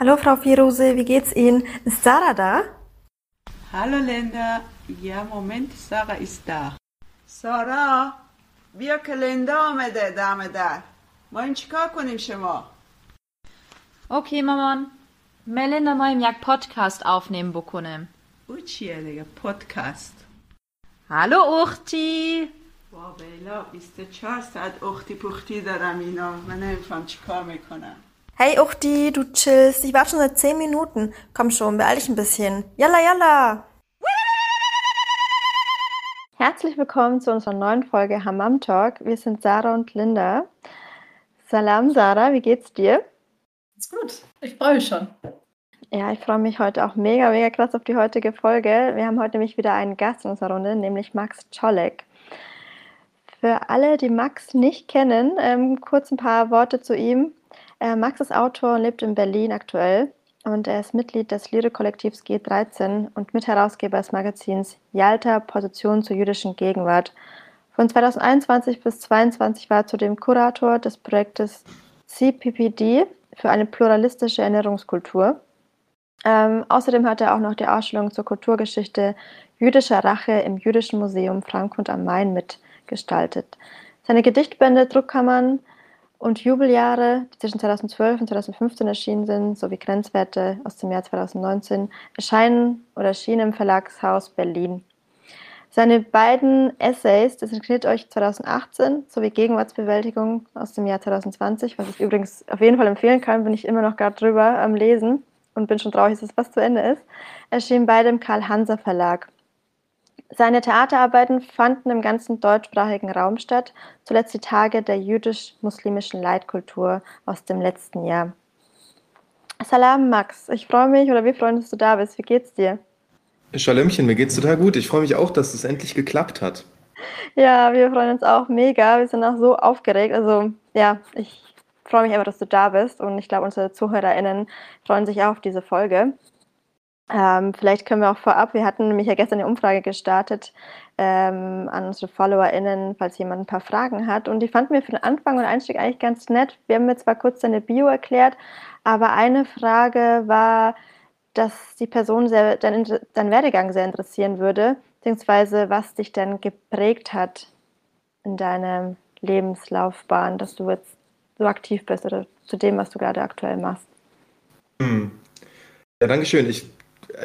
Hallo Frau Firose, wie geht's Ihnen? Ist Sarah da? Hallo Linda. Ja, Moment, Sarah ist da. سارا بیا که لندا آمده دم در ما این چیکار کنیم شما Okay, مامان. Melinda moim jak podcast aufnehmen بکنم. او چیه دیگه پادکست Hallo Uchti. با بیلا 24 ساعت اختی پختی دارم اینا من نمیفهم چیکار می‌کنم Hey Uchti, du chillst. Ich warte schon seit 10 Minuten. Komm schon, beeil dich ein bisschen. Yalla, yalla! Herzlich willkommen zu unserer neuen Folge Hammam Talk. Wir sind Sarah und Linda. Salam Sarah, wie geht's dir? Ist gut. Ich freue mich schon. Ja, ich freue mich heute auch mega, mega krass auf die heutige Folge. Wir haben heute nämlich wieder einen Gast in unserer Runde, nämlich Max Czolek. Für alle, die Max nicht kennen, ähm, kurz ein paar Worte zu ihm. Äh, Max ist Autor und lebt in Berlin aktuell und er ist Mitglied des Lyrik-Kollektivs G13 und Mitherausgeber des Magazins Yalta Position zur jüdischen Gegenwart. Von 2021 bis 2022 war er zudem Kurator des Projektes CPPD für eine pluralistische Erinnerungskultur. Ähm, außerdem hat er auch noch die Ausstellung zur Kulturgeschichte jüdischer Rache im Jüdischen Museum Frankfurt am Main mitgestaltet. Seine Gedichtbände Druckkammern und Jubeljahre, die zwischen 2012 und 2015 erschienen sind, sowie Grenzwerte aus dem Jahr 2019, erscheinen oder erschienen im Verlagshaus Berlin. Seine beiden Essays, das interessiert euch 2018, sowie Gegenwartsbewältigung aus dem Jahr 2020, was ich übrigens auf jeden Fall empfehlen kann, bin ich immer noch gerade drüber am Lesen und bin schon traurig, dass es fast zu Ende ist, erschienen beide im Karl-Hanser Verlag. Seine Theaterarbeiten fanden im ganzen deutschsprachigen Raum statt, zuletzt die Tage der jüdisch-muslimischen Leitkultur aus dem letzten Jahr. Salam Max, ich freue mich oder wir freuen uns, dass du da bist. Wie geht's dir? Schalömchen, mir geht's total gut. Ich freue mich auch, dass es endlich geklappt hat. Ja, wir freuen uns auch mega. Wir sind auch so aufgeregt. Also ja, ich freue mich einfach, dass du da bist und ich glaube, unsere ZuhörerInnen freuen sich auch auf diese Folge. Ähm, vielleicht können wir auch vorab, wir hatten nämlich ja gestern eine Umfrage gestartet ähm, an unsere FollowerInnen, falls jemand ein paar Fragen hat. Und die fanden wir für den Anfang und Einstieg eigentlich ganz nett. Wir haben mir zwar kurz deine Bio erklärt, aber eine Frage war, dass die Person sehr, dein, dein Werdegang sehr interessieren würde, beziehungsweise was dich denn geprägt hat in deiner Lebenslaufbahn, dass du jetzt so aktiv bist oder zu dem, was du gerade aktuell machst. Hm. Ja, danke schön. Ich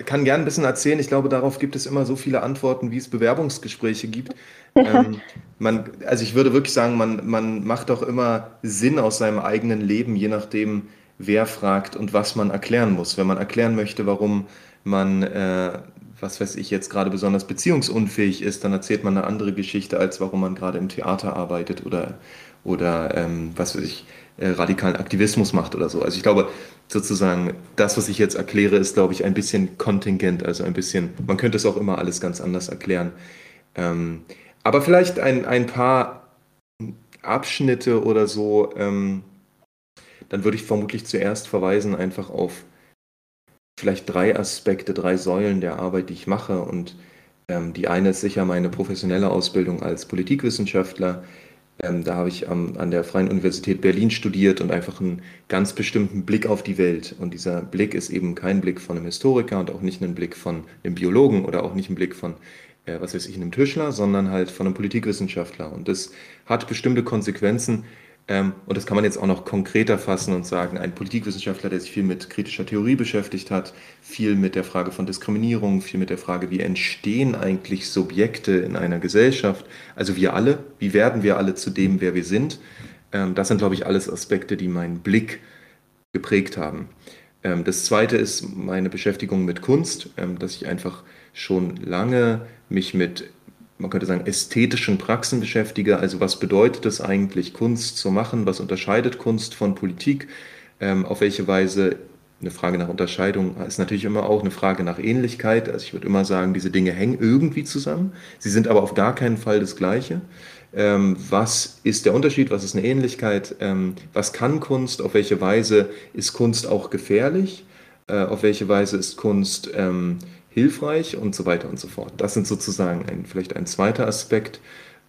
kann gerne ein bisschen erzählen. Ich glaube, darauf gibt es immer so viele Antworten, wie es Bewerbungsgespräche gibt. ähm, man, also ich würde wirklich sagen, man, man macht auch immer Sinn aus seinem eigenen Leben, je nachdem, wer fragt und was man erklären muss. Wenn man erklären möchte, warum man, äh, was weiß ich, jetzt gerade besonders beziehungsunfähig ist, dann erzählt man eine andere Geschichte, als warum man gerade im Theater arbeitet oder, oder ähm, was weiß ich, äh, radikalen Aktivismus macht oder so. Also ich glaube, sozusagen, das, was ich jetzt erkläre, ist, glaube ich, ein bisschen kontingent, also ein bisschen, man könnte es auch immer alles ganz anders erklären. Ähm, aber vielleicht ein, ein paar Abschnitte oder so, ähm, dann würde ich vermutlich zuerst verweisen einfach auf vielleicht drei Aspekte, drei Säulen der Arbeit, die ich mache. Und ähm, die eine ist sicher meine professionelle Ausbildung als Politikwissenschaftler. Ähm, da habe ich am, an der Freien Universität Berlin studiert und einfach einen ganz bestimmten Blick auf die Welt. Und dieser Blick ist eben kein Blick von einem Historiker und auch nicht ein Blick von einem Biologen oder auch nicht ein Blick von, äh, was weiß ich, einem Tischler, sondern halt von einem Politikwissenschaftler. Und das hat bestimmte Konsequenzen, und das kann man jetzt auch noch konkreter fassen und sagen, ein Politikwissenschaftler, der sich viel mit kritischer Theorie beschäftigt hat, viel mit der Frage von Diskriminierung, viel mit der Frage, wie entstehen eigentlich Subjekte in einer Gesellschaft, also wir alle, wie werden wir alle zu dem, wer wir sind, ähm, das sind, glaube ich, alles Aspekte, die meinen Blick geprägt haben. Ähm, das zweite ist meine Beschäftigung mit Kunst, dass ich einfach schon lange mich mit man könnte sagen, ästhetischen Praxen beschäftige. Also was bedeutet es eigentlich, Kunst zu machen? Was unterscheidet Kunst von Politik? Ähm, auf welche Weise eine Frage nach Unterscheidung ist natürlich immer auch eine Frage nach Ähnlichkeit. Also ich würde immer sagen, diese Dinge hängen irgendwie zusammen. Sie sind aber auf gar keinen Fall das Gleiche. Ähm, was ist der Unterschied? Was ist eine Ähnlichkeit? Ähm, was kann Kunst? Auf welche Weise ist Kunst auch gefährlich? Äh, auf welche Weise ist Kunst ähm, hilfreich und so weiter und so fort. Das sind sozusagen ein, vielleicht ein zweiter Aspekt.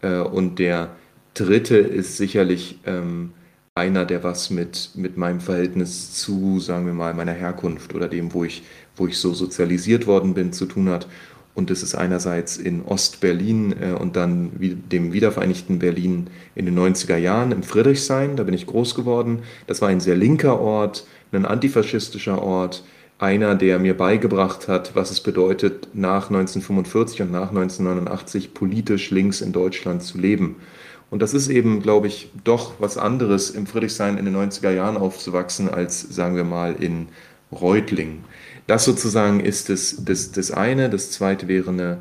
Äh, und der dritte ist sicherlich ähm, einer, der was mit, mit meinem Verhältnis zu, sagen wir mal, meiner Herkunft oder dem, wo ich, wo ich so sozialisiert worden bin, zu tun hat. Und das ist einerseits in Ostberlin äh, und dann wie, dem wiedervereinigten Berlin in den 90er Jahren im Friedrichshain. Da bin ich groß geworden. Das war ein sehr linker Ort, ein antifaschistischer Ort. Einer, der mir beigebracht hat, was es bedeutet, nach 1945 und nach 1989 politisch links in Deutschland zu leben. Und das ist eben, glaube ich, doch was anderes, im Friedrichshain in den 90er Jahren aufzuwachsen, als, sagen wir mal, in Reutlingen. Das sozusagen ist das, das, das eine. Das zweite wäre eine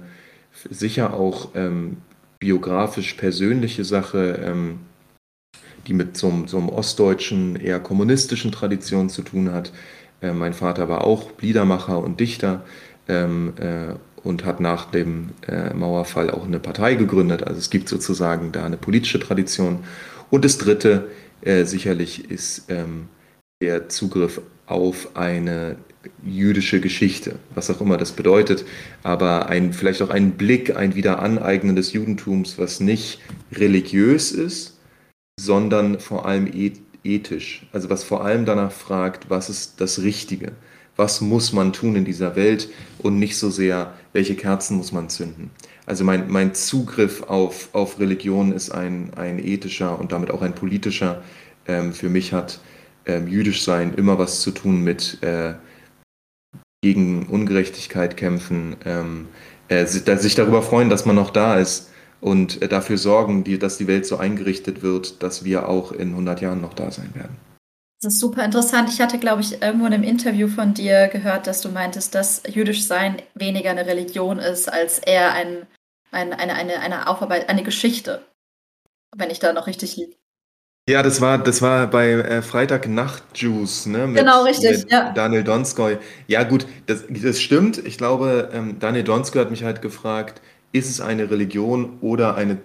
sicher auch ähm, biografisch persönliche Sache, ähm, die mit so, so einem ostdeutschen, eher kommunistischen Tradition zu tun hat. Äh, mein Vater war auch Liedermacher und Dichter. Ähm, äh, und hat nach dem äh, Mauerfall auch eine Partei gegründet. Also es gibt sozusagen da eine politische Tradition. Und das Dritte äh, sicherlich ist ähm, der Zugriff auf eine jüdische Geschichte, was auch immer das bedeutet, aber ein, vielleicht auch ein Blick, ein Wiederaneignen des Judentums, was nicht religiös ist, sondern vor allem ethisch, also was vor allem danach fragt, was ist das Richtige was muss man tun in dieser Welt und nicht so sehr, welche Kerzen muss man zünden. Also mein, mein Zugriff auf, auf Religion ist ein, ein ethischer und damit auch ein politischer. Ähm, für mich hat ähm, jüdisch sein immer was zu tun mit äh, gegen Ungerechtigkeit kämpfen, ähm, äh, sich darüber freuen, dass man noch da ist und äh, dafür sorgen, die, dass die Welt so eingerichtet wird, dass wir auch in 100 Jahren noch da sein werden. Das ist super interessant. Ich hatte, glaube ich, irgendwo in einem Interview von dir gehört, dass du meintest, dass jüdisch sein weniger eine Religion ist, als eher ein, ein, eine, eine, eine Aufarbeit, eine Geschichte. Wenn ich da noch richtig liege. Ja, das war, das war bei äh, Freitag Nacht Juice, ne? Mit, genau, richtig, mit ja. Daniel Donskoy. Ja, gut, das, das stimmt. Ich glaube, ähm, Daniel Donskoy hat mich halt gefragt, ist es eine Religion oder eine,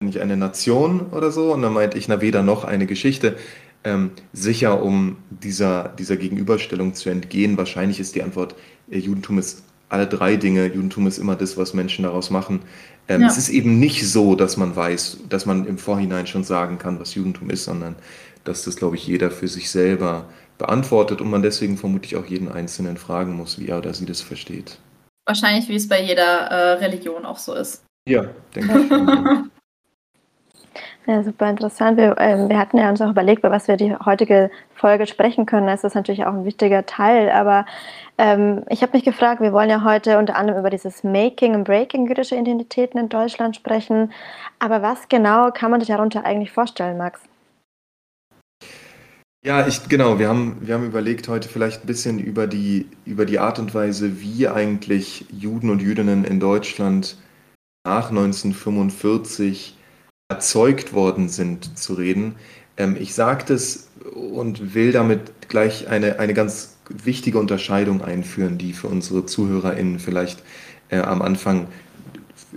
nicht eine Nation oder so? Und dann meinte ich, na, weder noch eine Geschichte. Ähm, sicher, um dieser, dieser Gegenüberstellung zu entgehen. Wahrscheinlich ist die Antwort, äh, Judentum ist alle drei Dinge. Judentum ist immer das, was Menschen daraus machen. Ähm, ja. Es ist eben nicht so, dass man weiß, dass man im Vorhinein schon sagen kann, was Judentum ist, sondern dass das, glaube ich, jeder für sich selber beantwortet und man deswegen vermutlich auch jeden Einzelnen fragen muss, wie er oder sie das versteht. Wahrscheinlich, wie es bei jeder äh, Religion auch so ist. Ja, denke ich. Schon. Ja, super interessant. Wir, ähm, wir hatten ja uns auch überlegt, über was wir die heutige Folge sprechen können. Das ist natürlich auch ein wichtiger Teil. Aber ähm, ich habe mich gefragt, wir wollen ja heute unter anderem über dieses Making und Breaking jüdischer Identitäten in Deutschland sprechen. Aber was genau kann man sich darunter eigentlich vorstellen, Max? Ja, ich, genau, wir haben, wir haben überlegt, heute vielleicht ein bisschen über die, über die Art und Weise, wie eigentlich Juden und Jüdinnen in Deutschland nach 1945 erzeugt worden sind, zu reden. Ähm, ich sage das und will damit gleich eine, eine ganz wichtige Unterscheidung einführen, die für unsere ZuhörerInnen vielleicht äh, am Anfang,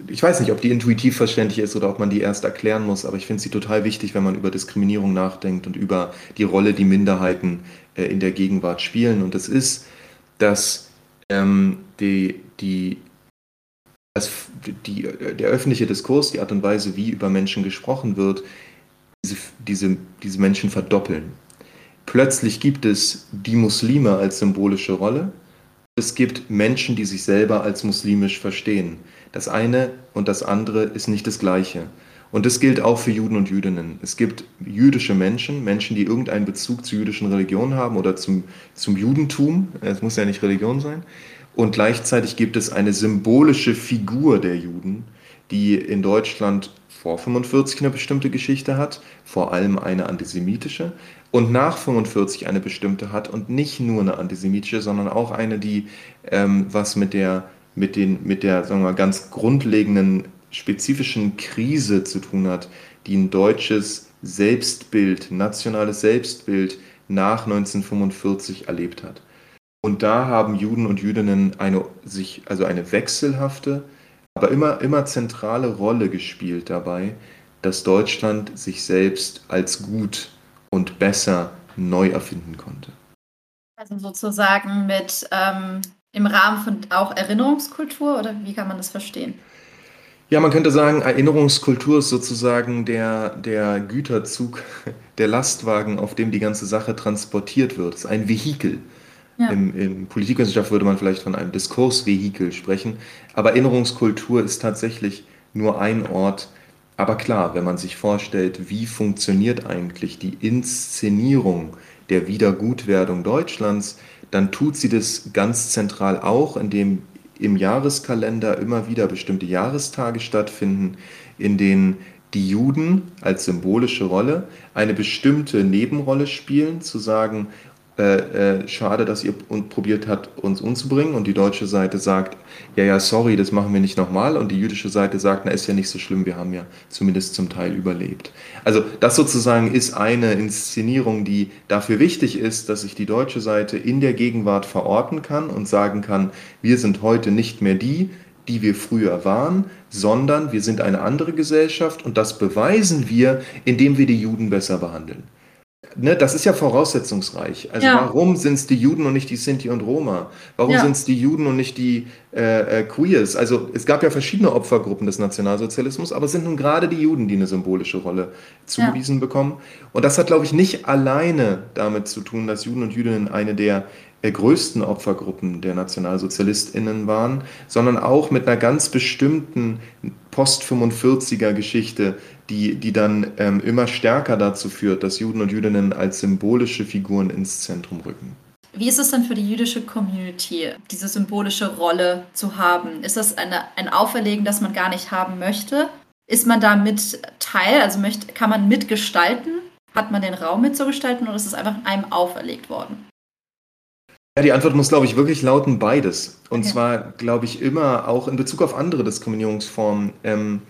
ich weiß nicht, ob die intuitiv verständlich ist oder ob man die erst erklären muss, aber ich finde sie total wichtig, wenn man über Diskriminierung nachdenkt und über die Rolle, die Minderheiten äh, in der Gegenwart spielen. Und das ist, dass ähm, die, die dass die, der öffentliche Diskurs, die Art und Weise, wie über Menschen gesprochen wird, diese, diese, diese Menschen verdoppeln. Plötzlich gibt es die Muslime als symbolische Rolle. Es gibt Menschen, die sich selber als muslimisch verstehen. Das eine und das andere ist nicht das gleiche. Und das gilt auch für Juden und Jüdinnen. Es gibt jüdische Menschen, Menschen, die irgendeinen Bezug zur jüdischen Religion haben oder zum, zum Judentum. Es muss ja nicht Religion sein. Und gleichzeitig gibt es eine symbolische Figur der Juden, die in Deutschland vor 45 eine bestimmte Geschichte hat, vor allem eine antisemitische, und nach 45 eine bestimmte hat und nicht nur eine antisemitische, sondern auch eine, die ähm, was mit der, mit, den, mit der sagen wir mal, ganz grundlegenden spezifischen Krise zu tun hat, die ein deutsches Selbstbild, nationales Selbstbild nach 1945 erlebt hat. Und da haben Juden und Jüdinnen eine, sich, also eine wechselhafte, aber immer, immer zentrale Rolle gespielt dabei, dass Deutschland sich selbst als gut und besser neu erfinden konnte. Also sozusagen mit ähm, im Rahmen von auch Erinnerungskultur oder wie kann man das verstehen? Ja, man könnte sagen, Erinnerungskultur ist sozusagen der, der Güterzug, der Lastwagen, auf dem die ganze Sache transportiert wird. Es ist ein Vehikel. Ja. Im, Im Politikwissenschaft würde man vielleicht von einem Diskursvehikel sprechen. Aber Erinnerungskultur ist tatsächlich nur ein Ort. Aber klar, wenn man sich vorstellt, wie funktioniert eigentlich die Inszenierung der Wiedergutwerdung Deutschlands, dann tut sie das ganz zentral auch, indem im Jahreskalender immer wieder bestimmte Jahrestage stattfinden, in denen die Juden als symbolische Rolle eine bestimmte Nebenrolle spielen, zu sagen, äh, äh, schade, dass ihr probiert habt, uns umzubringen. Und die deutsche Seite sagt, ja, ja, sorry, das machen wir nicht nochmal. Und die jüdische Seite sagt, na, ist ja nicht so schlimm, wir haben ja zumindest zum Teil überlebt. Also das sozusagen ist eine Inszenierung, die dafür wichtig ist, dass sich die deutsche Seite in der Gegenwart verorten kann und sagen kann, wir sind heute nicht mehr die, die wir früher waren, sondern wir sind eine andere Gesellschaft und das beweisen wir, indem wir die Juden besser behandeln ne, das ist ja voraussetzungsreich. Also ja. warum sind es die Juden und nicht die Sinti und Roma? Warum ja. sind es die Juden und nicht die äh, äh, Queers? Also es gab ja verschiedene Opfergruppen des Nationalsozialismus, aber es sind nun gerade die Juden, die eine symbolische Rolle zugewiesen ja. bekommen. Und das hat, glaube ich, nicht alleine damit zu tun, dass Juden und Jüdinnen eine der äh, größten Opfergruppen der NationalsozialistInnen waren, sondern auch mit einer ganz bestimmten Post-45er Geschichte, die, die dann ähm, immer stärker dazu führt, dass Juden und Jüdinnen als symbolische Figuren ins Zentrum rücken. Wie ist es denn für die jüdische Community, diese symbolische Rolle zu haben? Ist das eine, ein Auferlegen, das man gar nicht haben möchte? Ist man da mit Teil, also möchte, kann man mitgestalten? Hat man den Raum mitzugestalten oder ist es einfach einem auferlegt worden? Ja, die Antwort muss, glaube ich, wirklich lauten beides. Und okay. zwar, glaube ich, immer auch in Bezug auf andere Diskriminierungsformen. Ähm,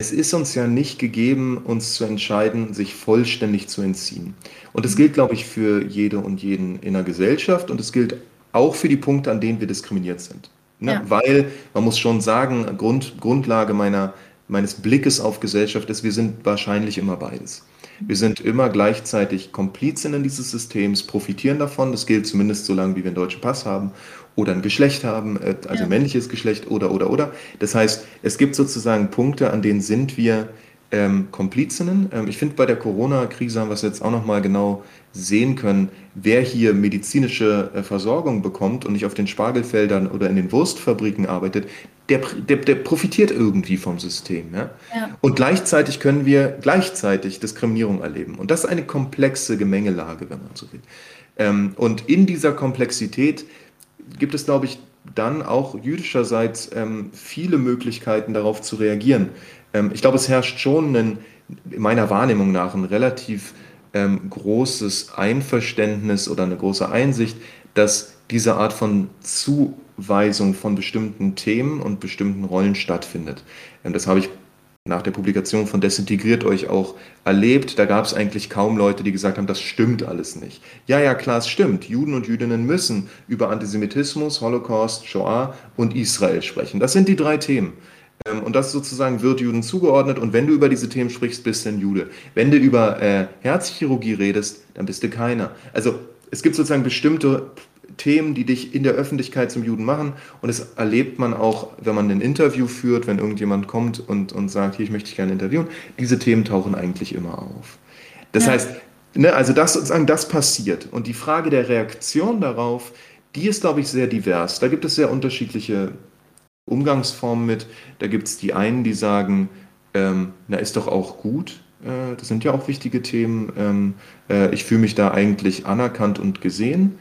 es ist uns ja nicht gegeben, uns zu entscheiden, sich vollständig zu entziehen. Und das gilt, glaube ich, für jede und jeden in der Gesellschaft und es gilt auch für die Punkte, an denen wir diskriminiert sind. Ne? Ja. Weil, man muss schon sagen, Grund, Grundlage meiner, meines Blickes auf Gesellschaft ist, wir sind wahrscheinlich immer beides. Wir sind immer gleichzeitig Komplizinnen dieses Systems, profitieren davon. Das gilt zumindest so lange, wie wir einen deutschen Pass haben oder ein Geschlecht haben, äh, also ja. männliches Geschlecht oder, oder, oder. Das heißt, es gibt sozusagen Punkte, an denen sind wir ähm, Komplizinnen. Ähm, ich finde, bei der Corona-Krise haben wir es jetzt auch nochmal genau sehen können, wer hier medizinische äh, Versorgung bekommt und nicht auf den Spargelfeldern oder in den Wurstfabriken arbeitet, der, der, der profitiert irgendwie vom System. Ja? ja? Und gleichzeitig können wir gleichzeitig Diskriminierung erleben. Und das ist eine komplexe Gemengelage, wenn man so will. Ähm, und in dieser Komplexität gibt es, glaube ich, dann auch jüdischerseits ähm, viele Möglichkeiten darauf zu reagieren. Ähm, ich glaube, es herrscht schon ein, in meiner Wahrnehmung nach ein relativ ähm, großes Einverständnis oder eine große Einsicht, dass diese Art von Zuweisung von bestimmten Themen und bestimmten Rollen stattfindet. Ähm, das habe ich nach der Publikation von Desintegriert euch auch erlebt. Da gab es eigentlich kaum Leute, die gesagt haben, das stimmt alles nicht. Ja, ja, klar, es stimmt. Juden und Jüdinnen müssen über Antisemitismus, Holocaust, Shoah und Israel sprechen. Das sind die drei Themen. Ähm, und das sozusagen wird Juden zugeordnet. Und wenn du über diese Themen sprichst, bist du ein Jude. Wenn du über äh, Herzchirurgie redest, dann bist du keiner. Also es gibt sozusagen bestimmte Themen, die dich in der Öffentlichkeit zum Juden machen. Und das erlebt man auch, wenn man ein Interview führt, wenn irgendjemand kommt und, und sagt, hier, ich möchte dich gerne interviewen. Diese Themen tauchen eigentlich immer auf. Das ja. heißt, ne, also das sozusagen, das passiert. Und die Frage der Reaktion darauf, die ist, glaube ich, sehr divers. Da gibt es sehr unterschiedliche Umgangsformen mit. Da gibt es die einen, die sagen, ähm, na, ist doch auch gut. Äh, das sind ja auch wichtige Themen. Ähm, äh, ich fühle mich da eigentlich anerkannt und gesehen.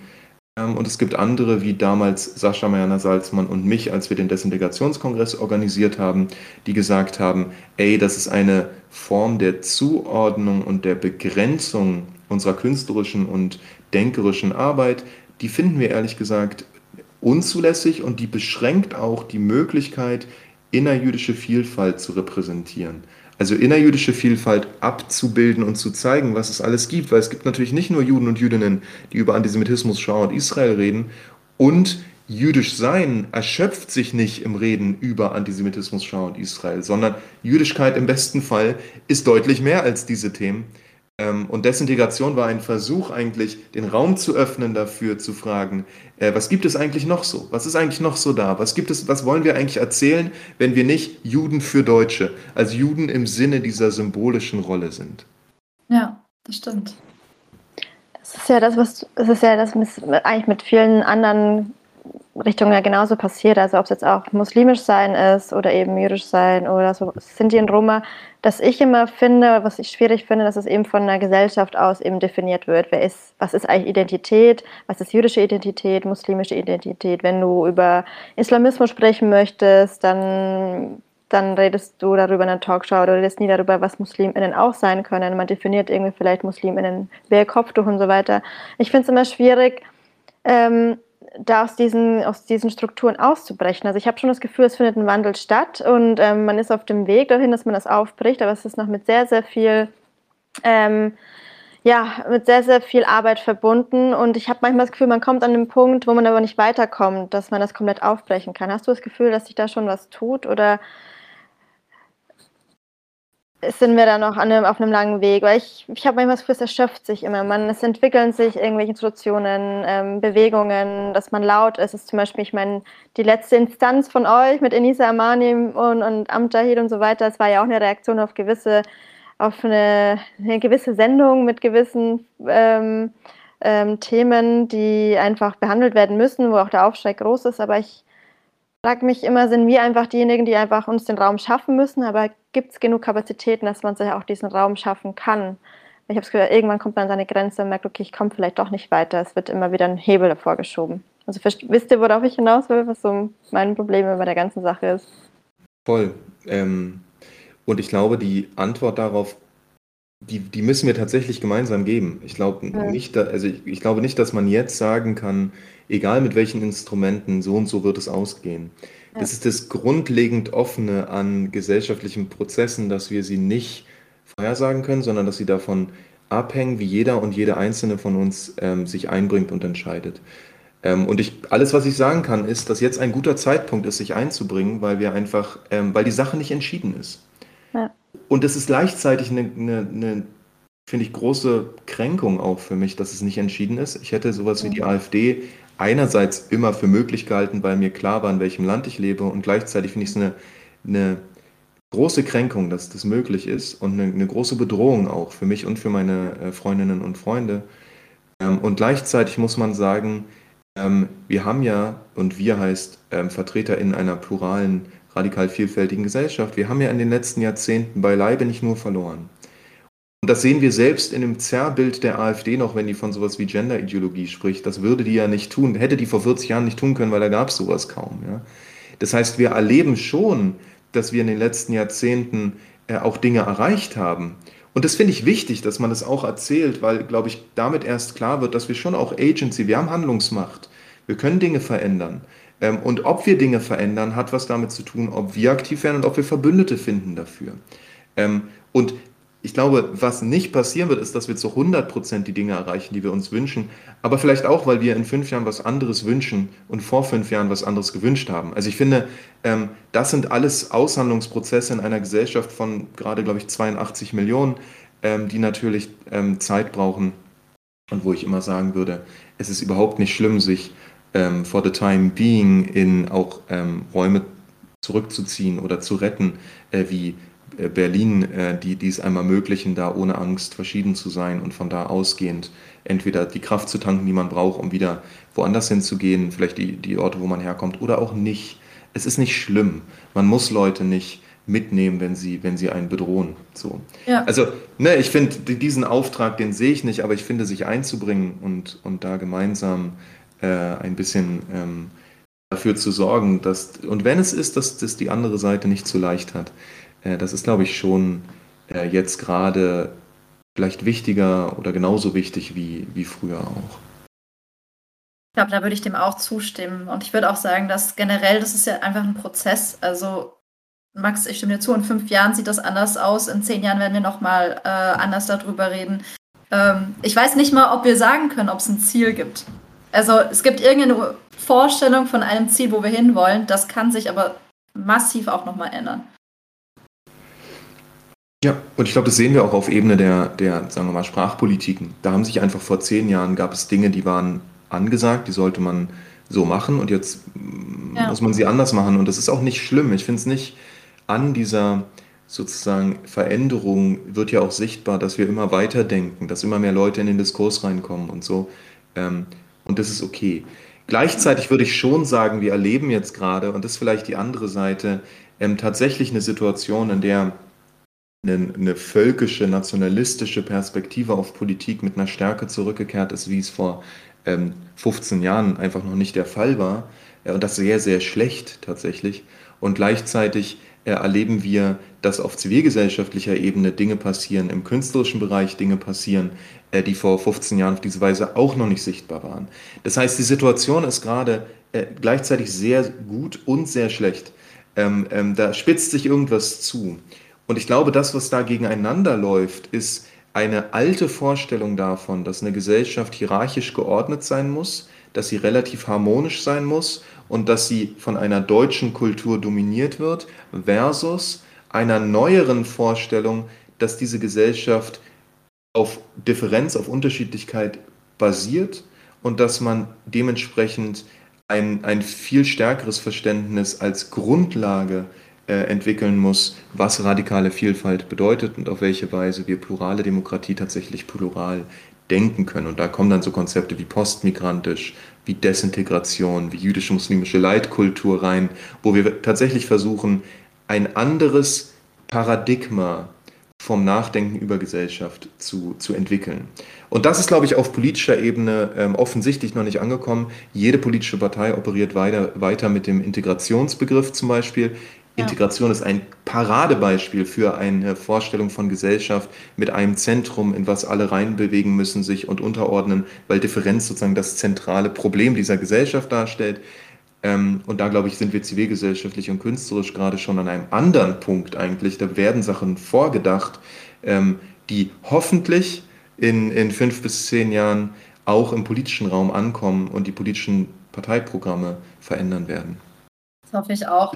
Ähm, und es gibt andere, wie damals Sascha Mariana Salzmann und mich, als wir den Desintegrationskongress organisiert haben, die gesagt haben, ey, das ist eine Form der Zuordnung und der Begrenzung unserer künstlerischen und denkerischen Arbeit, die finden wir ehrlich gesagt unzulässig und die beschränkt auch die Möglichkeit, innerjüdische Vielfalt zu repräsentieren also innerjüdische Vielfalt abzubilden und zu zeigen, was es alles gibt. Weil es gibt natürlich nicht nur Juden und Jüdinnen, die über Antisemitismus, Schau und Israel reden. Und jüdisch sein erschöpft sich nicht im Reden über Antisemitismus, Schau und Israel, sondern Jüdischkeit im besten Fall ist deutlich mehr als diese Themen. Ähm, und Desintegration war ein Versuch eigentlich, den Raum zu öffnen dafür, zu fragen, äh, was gibt es eigentlich noch so? Was ist eigentlich noch so da? Was gibt es, was wollen wir eigentlich erzählen, wenn wir nicht Juden für Deutsche, als Juden im Sinne dieser symbolischen Rolle sind? Ja, Das stimmt. Das ist ja das, was es ist ja das was eigentlich mit vielen anderen Richtungen ja genauso passiert. Also ob es jetzt auch muslimisch sein ist oder eben jüdisch sein oder so Sinti und Roma, dass ich immer finde, was ich schwierig finde, dass es eben von einer Gesellschaft aus eben definiert wird. Wer ist, was ist eigentlich Identität? Was ist jüdische Identität, muslimische Identität? Wenn du über Islamismus sprechen möchtest, dann dann redest du darüber in einer Talkshow oder redest nie darüber, was MuslimInnen auch sein können. Man definiert irgendwie vielleicht MuslimInnen, wer Kopftuch und so weiter. Ich finde es immer schwierig, ähm, da aus diesen, aus diesen Strukturen auszubrechen. Also ich habe schon das Gefühl, es findet ein Wandel statt und ähm, man ist auf dem Weg dahin, dass man das aufbricht, aber es ist noch mit sehr, sehr viel, ähm, ja, mit sehr, sehr viel Arbeit verbunden und ich habe manchmal das Gefühl, man kommt an den Punkt, wo man aber nicht weiterkommt, dass man das komplett aufbrechen kann. Hast du das Gefühl, dass sich da schon was tut oder sind wir da noch einem, auf einem langen Weg, weil ich, ich habe manchmal das Gefühl, es erschöpft sich immer. Man, es entwickeln sich irgendwelche Institutionen, ähm, Bewegungen, dass man laut ist. Es ist zum Beispiel, ich meine, die letzte Instanz von euch mit Enisa Amani und, und Amtahid und so weiter, es war ja auch eine Reaktion auf gewisse, auf eine, eine gewisse Sendung mit gewissen ähm, ähm, Themen, die einfach behandelt werden müssen, wo auch der Aufschrei groß ist. Aber ich frage mich immer, sind wir einfach diejenigen, die einfach uns den Raum schaffen müssen, aber gibt es genug Kapazitäten, dass man sich auch diesen Raum schaffen kann? Ich habe es gehört, irgendwann kommt man an seine Grenze und merkt, okay, ich komme vielleicht doch nicht weiter. Es wird immer wieder ein Hebel davor geschoben. Also wisst ihr, worauf ich hinaus will, was so mein Problem bei der ganzen Sache ist? Voll. Ähm, und ich glaube, die Antwort darauf, die, die müssen wir tatsächlich gemeinsam geben. Ich glaube ja. nicht, also ich, ich glaube nicht, dass man jetzt sagen kann, egal mit welchen Instrumenten, so und so wird es ausgehen. Ja. Das ist das grundlegend Offene an gesellschaftlichen Prozessen, dass wir sie nicht vorhersagen können, sondern dass sie davon abhängen, wie jeder und jede einzelne von uns ähm, sich einbringt und entscheidet. Ähm, und ich, alles, was ich sagen kann, ist, dass jetzt ein guter Zeitpunkt ist, sich einzubringen, weil wir einfach, ähm, weil die Sache nicht entschieden ist. Ja. Und es ist gleichzeitig eine, eine, eine finde ich, große Kränkung auch für mich, dass es nicht entschieden ist. Ich hätte sowas wie die AfD einerseits immer für möglich gehalten, weil mir klar war, in welchem Land ich lebe und gleichzeitig finde ich es eine, eine große Kränkung, dass das möglich ist und eine, eine große Bedrohung auch für mich und für meine äh, Freundinnen und Freunde. Ähm, und gleichzeitig muss man sagen, ähm, wir haben ja, und wir heißt ähm, Vertreter in einer pluralen, radikal vielfältigen Gesellschaft, wir haben ja in den letzten Jahrzehnten beileibe nicht nur verloren. Und das sehen wir selbst in dem Zerrbild der AfD noch, wenn die von sowas wie Genderideologie spricht. Das würde die ja nicht tun, hätte die vor 40 Jahren nicht tun können, weil da gab es sowas kaum. Ja? Das heißt, wir erleben schon, dass wir in den letzten Jahrzehnten äh, auch Dinge erreicht haben. Und das finde ich wichtig, dass man das auch erzählt, weil, glaube ich, damit erst klar wird, dass wir schon auch Agency, wir haben Handlungsmacht. Wir können Dinge verändern. Ähm, und ob wir Dinge verändern, hat was damit zu tun, ob wir aktiv werden und ob wir Verbündete finden dafür. Ähm, und ich glaube, was nicht passieren wird, ist, dass wir zu 100 Prozent die Dinge erreichen, die wir uns wünschen. Aber vielleicht auch, weil wir in fünf Jahren was anderes wünschen und vor fünf Jahren was anderes gewünscht haben. Also ich finde, ähm, das sind alles Aushandlungsprozesse in einer Gesellschaft von gerade, glaube ich, 82 Millionen, die natürlich Zeit brauchen. Und wo ich immer sagen würde, es ist überhaupt nicht schlimm, sich ähm, for the time being in auch ähm, Räume zurückzuziehen oder zu retten, äh, wie äh, Berlin, äh, die, die es einem ermöglichen, da ohne Angst verschieden zu sein und von da ausgehend entweder die Kraft zu tanken, die man braucht, um wieder woanders hinzugehen, vielleicht die, die Orte, wo man herkommt, oder auch nicht. Es ist nicht schlimm. Man muss Leute nicht mitnehmen, wenn sie, wenn sie einen bedrohen. So. Ja. Also, ne, ich finde, diesen Auftrag, den sehe ich nicht, aber ich finde, sich einzubringen und, und da gemeinsam äh, ein bisschen ähm, dafür zu sorgen, dass, und wenn es ist, dass das die andere Seite nicht zu leicht hat, äh, das ist, glaube ich, schon äh, jetzt gerade vielleicht wichtiger oder genauso wichtig wie, wie früher auch. Ich glaube, da würde ich dem auch zustimmen. Und ich würde auch sagen, dass generell, das ist ja einfach ein Prozess. Also, Max, ich stimme dir zu, in fünf Jahren sieht das anders aus. In zehn Jahren werden wir nochmal äh, anders darüber reden. Ähm, ich weiß nicht mal, ob wir sagen können, ob es ein Ziel gibt. Also, es gibt irgendeine Vorstellung von einem Ziel, wo wir hinwollen. Das kann sich aber massiv auch nochmal ändern. Ja, und ich glaube, das sehen wir auch auf Ebene der, der, sagen wir mal, Sprachpolitiken. Da haben sich einfach vor zehn Jahren gab es Dinge, die waren angesagt, die sollte man so machen und jetzt ja. muss man sie anders machen. Und das ist auch nicht schlimm. Ich finde es nicht an dieser sozusagen Veränderung wird ja auch sichtbar, dass wir immer weiter denken, dass immer mehr Leute in den Diskurs reinkommen und so. Ähm, und das ist okay. Gleichzeitig würde ich schon sagen, wir erleben jetzt gerade, und das ist vielleicht die andere Seite, ähm, tatsächlich eine Situation, in der eine, eine, völkische, nationalistische Perspektive auf Politik mit einer Stärke zurückgekehrt ist, wie es vor ähm, 15 Jahren einfach noch nicht der Fall war. Äh, und das sehr, sehr schlecht tatsächlich. Und gleichzeitig erleben wir, dass auf zivilgesellschaftlicher Ebene Dinge passieren, im künstlerischen Bereich Dinge passieren, äh, die vor 15 Jahren auf diese Weise auch noch nicht sichtbar waren. Das heißt, die Situation ist gerade äh, gleichzeitig sehr gut und sehr schlecht. Ähm, ähm, da spitzt sich irgendwas zu. Und ich glaube, das, was da gegeneinander läuft, ist eine alte Vorstellung davon, dass eine Gesellschaft hierarchisch geordnet sein muss, dass sie relativ harmonisch sein muss und dass sie von einer deutschen Kultur dominiert wird, versus einer neueren Vorstellung, dass diese Gesellschaft auf Differenz, auf Unterschiedlichkeit basiert und dass man dementsprechend ein, ein viel stärkeres Verständnis als Grundlage äh, entwickeln muss, was radikale Vielfalt bedeutet und auf welche Weise wir plurale Demokratie tatsächlich plural denken können. Und da kommen dann so Konzepte wie postmigrantisch, wie Desintegration, wie jüdisch-muslimische Leitkultur rein, wo wir tatsächlich versuchen, ein anderes Paradigma vom Nachdenken über Gesellschaft zu, zu entwickeln. Und das ist, glaube ich, auf politischer Ebene ähm, offensichtlich noch nicht angekommen. Jede politische Partei operiert weiter, weiter mit dem Integrationsbegriff zum Beispiel. Integration ist ein Paradebeispiel für eine Vorstellung von Gesellschaft mit einem Zentrum, in was alle reinbewegen müssen, sich und unterordnen, weil Differenz sozusagen das zentrale Problem dieser Gesellschaft darstellt. Ähm, und da, glaube ich, sind wir zivilgesellschaftlich und künstlerisch gerade schon an einem anderen Punkt eigentlich. Da werden Sachen vorgedacht, ähm, die hoffentlich in, in fünf bis zehn Jahren auch im politischen Raum ankommen und die politischen Parteiprogramme verändern werden. Das hoffe ich auch.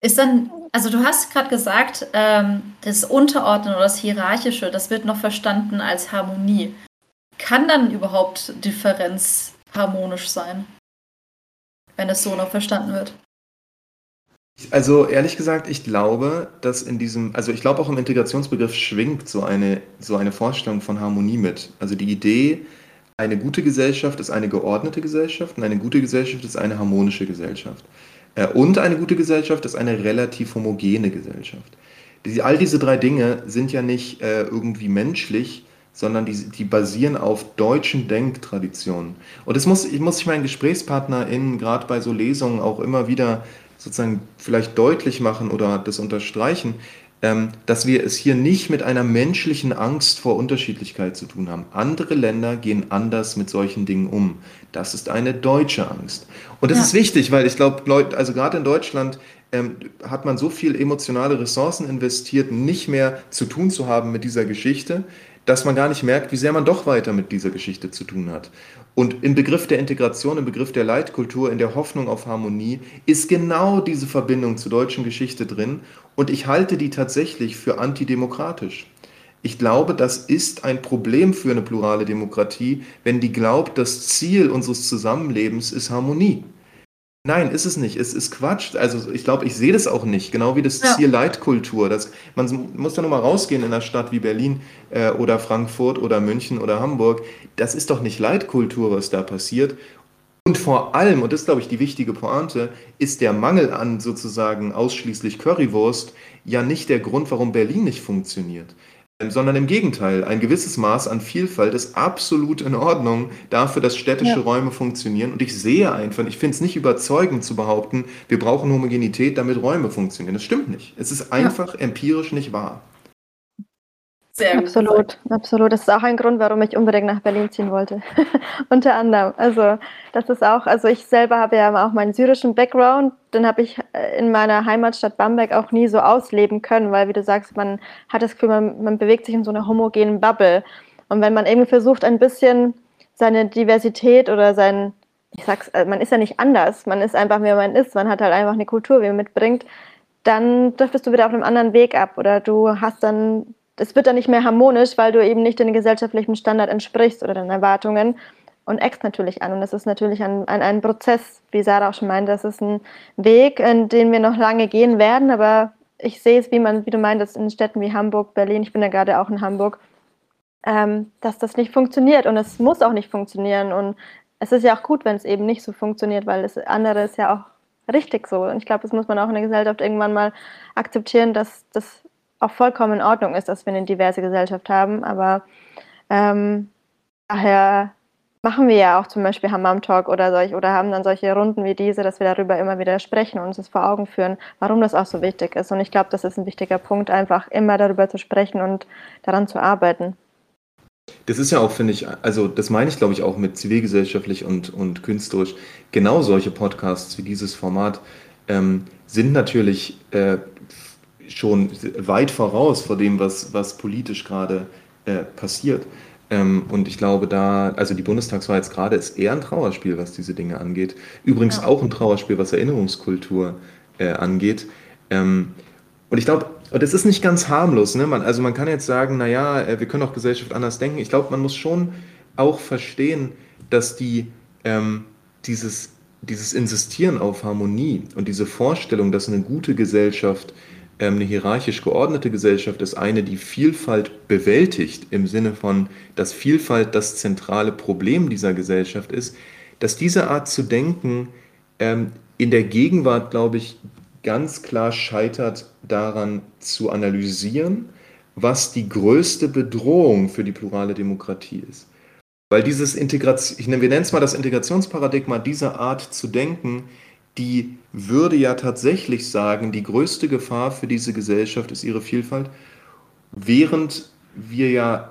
Ist dann, also du hast gerade gesagt, ähm, das Unterordnen oder das Hierarchische, das wird noch verstanden als Harmonie. Kann dann überhaupt Differenz harmonisch sein, wenn es so noch verstanden wird? Also ehrlich gesagt, ich glaube, dass in diesem, also ich glaube auch im Integrationsbegriff schwingt so eine, so eine Vorstellung von Harmonie mit. Also die Idee, eine gute Gesellschaft ist eine geordnete Gesellschaft und eine gute Gesellschaft ist eine harmonische Gesellschaft. Äh, und eine gute Gesellschaft ist eine relativ homogene Gesellschaft. All diese drei Dinge sind ja nicht äh, irgendwie menschlich, sondern die, die basieren auf deutschen Denktraditionen. Und das muss, ich muss ich meinen GesprächspartnerInnen gerade bei so Lesungen auch immer wieder sozusagen vielleicht deutlich machen oder das unterstreichen, ähm, dass wir es hier nicht mit einer menschlichen Angst vor Unterschiedlichkeit zu tun haben. Andere Länder gehen anders mit solchen Dingen um. Das ist eine deutsche Angst. Und das ja. ist wichtig, weil ich glaube, also gerade in Deutschland ähm, hat man so viel emotionale Ressourcen investiert, nicht mehr zu tun zu haben mit dieser Geschichte, dass man gar nicht merkt, wie sehr man doch weiter mit dieser Geschichte zu tun hat. Und im Begriff der Integration, im Begriff der Leitkultur, in der Hoffnung auf Harmonie, ist genau diese Verbindung zur deutschen Geschichte drin. Und ich halte die tatsächlich für antidemokratisch. Ich glaube, das ist ein Problem für eine plurale Demokratie, wenn die glaubt, das Ziel unseres Zusammenlebens ist Harmonie. Nein, ist es nicht. Es ist Quatsch. Also ich glaube, ich sehe das auch nicht. Genau wie das ja. Ziel Leitkultur. Das, man muss ja nur mal rausgehen in einer Stadt wie Berlin äh, oder Frankfurt oder München oder Hamburg. Das ist doch nicht Leitkultur, was da passiert. Und vor allem, und das ist, glaube ich, die wichtige Pointe, ist der Mangel an sozusagen ausschließlich Currywurst ja nicht der Grund, warum Berlin nicht funktioniert sondern im Gegenteil. Ein gewisses Maß an Vielfalt ist absolut in Ordnung dafür, dass städtische ja. Räume funktionieren. Und ich sehe einfach, ich finde es nicht überzeugend zu behaupten, wir brauchen Homogenität, damit Räume funktionieren. Das stimmt nicht. Es ist einfach ja. empirisch nicht wahr. Sehr absolut, absolut. Das ist auch ein Grund, warum ich unbedingt nach Berlin ziehen wollte. Unter anderem. Also, das ist auch, also ich selber habe ja auch meinen syrischen Background, den habe ich äh, in meiner Heimatstadt Bamberg auch nie so ausleben können, weil, wie du sagst, man hat das Gefühl, man, man bewegt sich in so einer homogenen Bubble. Und wenn man irgendwie versucht, ein bisschen seine Diversität oder sein, ich sag's, äh, man ist ja nicht anders, man ist einfach, wie man ist, man hat halt einfach eine Kultur, wie man mitbringt, dann driftest du wieder auf einem anderen Weg ab oder du hast dann es wird dann nicht mehr harmonisch, weil du eben nicht den gesellschaftlichen Standard entsprichst oder den Erwartungen und eckst natürlich an. Und das ist natürlich ein, ein, ein Prozess, wie Sarah auch schon meinte, das ist ein Weg, in den wir noch lange gehen werden, aber ich sehe es, wie man, wie du meintest, in Städten wie Hamburg, Berlin, ich bin ja gerade auch in Hamburg, ähm, dass das nicht funktioniert und es muss auch nicht funktionieren. Und es ist ja auch gut, wenn es eben nicht so funktioniert, weil das andere ist ja auch richtig so. Und ich glaube, das muss man auch in der Gesellschaft irgendwann mal akzeptieren, dass das auch vollkommen in Ordnung ist, dass wir eine diverse Gesellschaft haben. Aber ähm, daher machen wir ja auch zum Beispiel Hammam Talk oder solch oder haben dann solche Runden wie diese, dass wir darüber immer wieder sprechen und uns das vor Augen führen, warum das auch so wichtig ist. Und ich glaube, das ist ein wichtiger Punkt, einfach immer darüber zu sprechen und daran zu arbeiten. Das ist ja auch, finde ich, also das meine ich, glaube ich, auch mit zivilgesellschaftlich und, und künstlerisch. Genau solche Podcasts wie dieses Format ähm, sind natürlich äh, schon weit voraus vor dem, was, was politisch gerade äh, passiert. Ähm, und ich glaube, da, also die Bundestagswahl jetzt gerade ist eher ein Trauerspiel, was diese Dinge angeht. Übrigens ja. auch ein Trauerspiel, was Erinnerungskultur äh, angeht. Ähm, und ich glaube, das ist nicht ganz harmlos. Ne? Man, also man kann jetzt sagen, naja, äh, wir können auch Gesellschaft anders denken. Ich glaube, man muss schon auch verstehen, dass die, ähm, dieses, dieses Insistieren auf Harmonie und diese Vorstellung, dass eine gute Gesellschaft eine hierarchisch geordnete Gesellschaft ist eine, die Vielfalt bewältigt, im Sinne von, dass Vielfalt das zentrale Problem dieser Gesellschaft ist, dass diese Art zu denken ähm, in der Gegenwart, glaube ich, ganz klar scheitert daran zu analysieren, was die größte Bedrohung für die plurale Demokratie ist. Weil dieses Integration, wir nennen es mal das Integrationsparadigma, diese Art zu denken, die würde ja tatsächlich sagen, die größte Gefahr für diese Gesellschaft ist ihre Vielfalt, während wir ja,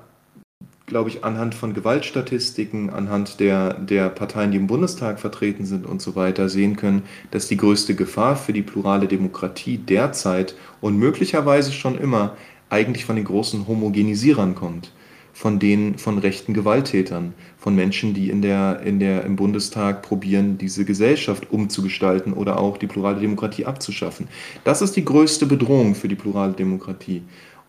glaube ich, anhand von Gewaltstatistiken, anhand der, der Parteien, die im Bundestag vertreten sind und so weiter, sehen können, dass die größte Gefahr für die plurale Demokratie derzeit und möglicherweise schon immer eigentlich von den großen Homogenisierern kommt von den von rechten Gewalttätern, von Menschen, die in der, in der, im Bundestag probieren, diese Gesellschaft umzugestalten oder auch die plurale Demokratie abzuschaffen. Das ist die größte Bedrohung für die plurale Demokratie.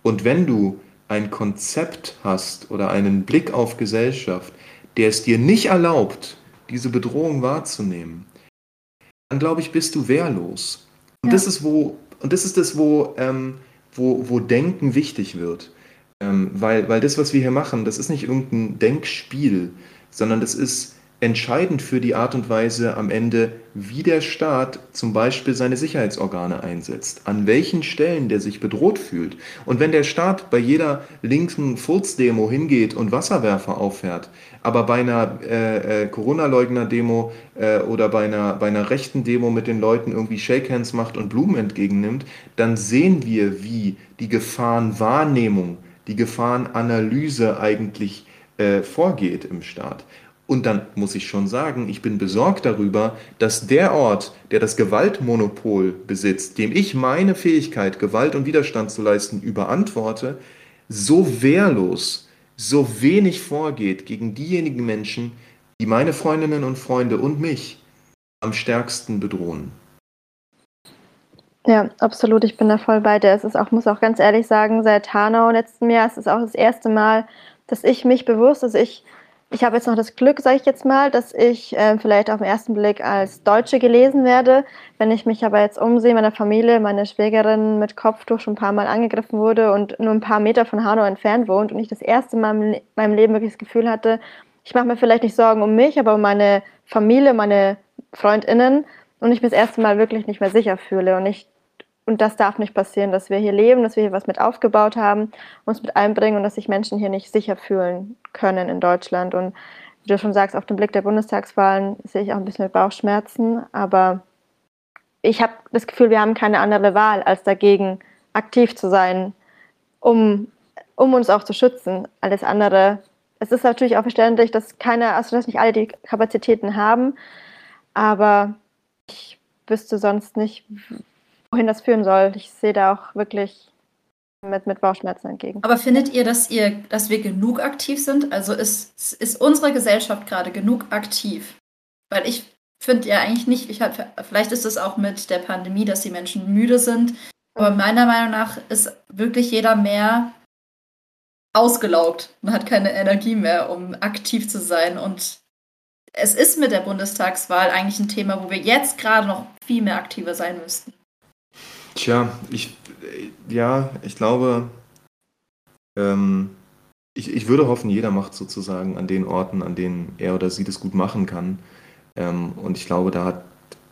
Und wenn du ein Konzept hast oder einen Blick auf Gesellschaft, der es dir nicht erlaubt, diese Bedrohung wahrzunehmen, dann glaube ich, bist du wehrlos. Und ja. das ist wo, und das ist das, wo, ähm, wo, wo Denken wichtig wird. Ähm, weil, weil das, was wir hier machen, das ist nicht irgendein Denkspiel, sondern das ist entscheidend für die Art und Weise am Ende, wie der Staat zum Beispiel seine Sicherheitsorgane einsetzt, an welchen Stellen der sich bedroht fühlt. Und wenn der Staat bei jeder linken Furzdemo hingeht und Wasserwerfer auffährt, aber bei einer äh, äh, Corona-Leugner-Demo äh, oder bei einer, bei einer rechten Demo mit den Leuten irgendwie Shakehands macht und Blumen entgegennimmt, dann sehen wir, wie die Gefahrenwahrnehmung die Gefahrenanalyse eigentlich äh, vorgeht im Staat. Und dann muss ich schon sagen, ich bin besorgt darüber, dass der Ort, der das Gewaltmonopol besitzt, dem ich meine Fähigkeit, Gewalt und Widerstand zu leisten, überantworte, so wehrlos, so wenig vorgeht gegen diejenigen Menschen, die meine Freundinnen und Freunde und mich am stärksten bedrohen. Ja, absolut. Ich bin da voll bei dir. Es ist auch, muss auch ganz ehrlich sagen, seit Hanau letzten Jahr ist es auch das erste Mal, dass ich mich bewusst, also ich, ich habe jetzt noch das Glück, sage ich jetzt mal, dass ich äh, vielleicht auf den ersten Blick als Deutsche gelesen werde. Wenn ich mich aber jetzt umsehe, meiner Familie, meine Schwägerin mit Kopftuch schon ein paar Mal angegriffen wurde und nur ein paar Meter von Hanau entfernt wohnt und ich das erste Mal in meinem Leben wirklich das Gefühl hatte, ich mache mir vielleicht nicht Sorgen um mich, aber um meine Familie, meine FreundInnen und ich mich das erste Mal wirklich nicht mehr sicher fühle. Und ich und das darf nicht passieren, dass wir hier leben, dass wir hier was mit aufgebaut haben, uns mit einbringen und dass sich Menschen hier nicht sicher fühlen können in Deutschland. Und wie du schon sagst, auf den Blick der Bundestagswahlen sehe ich auch ein bisschen mit Bauchschmerzen. Aber ich habe das Gefühl, wir haben keine andere Wahl, als dagegen aktiv zu sein, um, um uns auch zu schützen. Alles andere, es ist natürlich auch verständlich, dass keine, also dass nicht alle die Kapazitäten haben, aber ich wüsste sonst nicht, wohin das führen soll. Ich sehe da auch wirklich mit, mit Bauchschmerzen entgegen. Aber findet ihr, dass ihr, dass wir genug aktiv sind? Also ist, ist unsere Gesellschaft gerade genug aktiv? Weil ich finde ja eigentlich nicht, ich hab, vielleicht ist es auch mit der Pandemie, dass die Menschen müde sind. Aber meiner Meinung nach ist wirklich jeder mehr ausgelaugt und hat keine Energie mehr, um aktiv zu sein. Und es ist mit der Bundestagswahl eigentlich ein Thema, wo wir jetzt gerade noch viel mehr aktiver sein müssten. Tja, ich, ja, ich glaube, ähm, ich, ich würde hoffen, jeder macht sozusagen an den Orten, an denen er oder sie das gut machen kann. Ähm, und ich glaube, da, hat,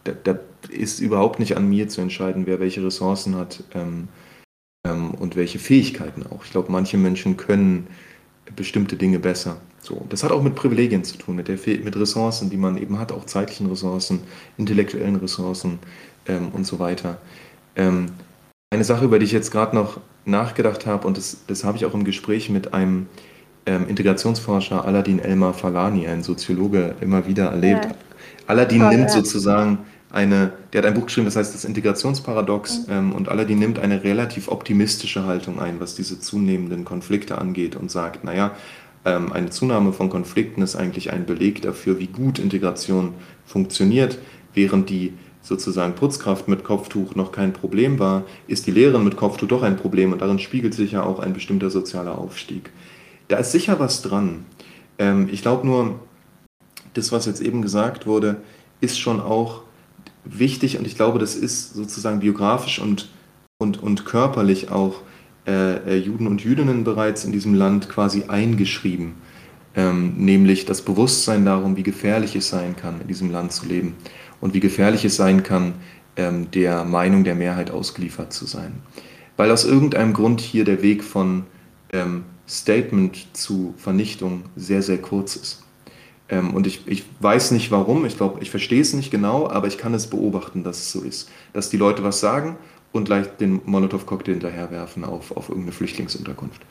da, da, ist überhaupt nicht an mir zu entscheiden, wer welche Ressourcen hat ähm, ähm, und welche Fähigkeiten auch. Ich glaube, manche Menschen können bestimmte Dinge besser. So, das hat auch mit Privilegien zu tun, mit, der, mit Ressourcen, die man eben hat, auch zeitlichen Ressourcen, intellektuellen Ressourcen ähm, und so weiter. Ähm, eine Sache, über die ich jetzt gerade noch nachgedacht habe, und das, das habe ich auch im Gespräch mit einem ähm, Integrationsforscher, Aladin Elmar Falani, ein Soziologe, immer wieder erlebt. Ja. Aladin Toll, nimmt ja. sozusagen eine, der hat ein Buch geschrieben, das heißt das Integrationsparadox, mhm. ähm, und Aladin nimmt eine relativ optimistische Haltung ein, was diese zunehmenden Konflikte angeht und sagt, naja, ähm, eine Zunahme von Konflikten ist eigentlich ein Beleg dafür, wie gut Integration funktioniert, während die sozusagen Putzkraft mit Kopftuch noch kein Problem war, ist die Lehrerin mit Kopftuch doch ein Problem und darin spiegelt sich ja auch ein bestimmter sozialer Aufstieg. Da ist sicher was dran. Ähm, ich glaube nur, das, was jetzt eben gesagt wurde, ist schon auch wichtig und ich glaube, das ist sozusagen biografisch und, und, und körperlich auch äh, äh Juden und Jüdinnen bereits in diesem Land quasi eingeschrieben, ähm, nämlich das Bewusstsein darum, wie gefährlich es sein kann, in diesem Land zu leben und wie gefährlich es sein kann, ähm, der Meinung der Mehrheit ausgeliefert zu sein. Weil aus irgendeinem Grund hier der Weg von ähm, Statement zu Vernichtung sehr, sehr kurz ist. Ähm, und ich, ich weiß nicht warum, ich glaube, ich verstehe es nicht genau, aber ich kann es beobachten, dass es so ist. Dass die Leute was sagen und gleich den Molotow-Cocktail hinterherwerfen auf, auf irgendeine Flüchtlingsunterkunft.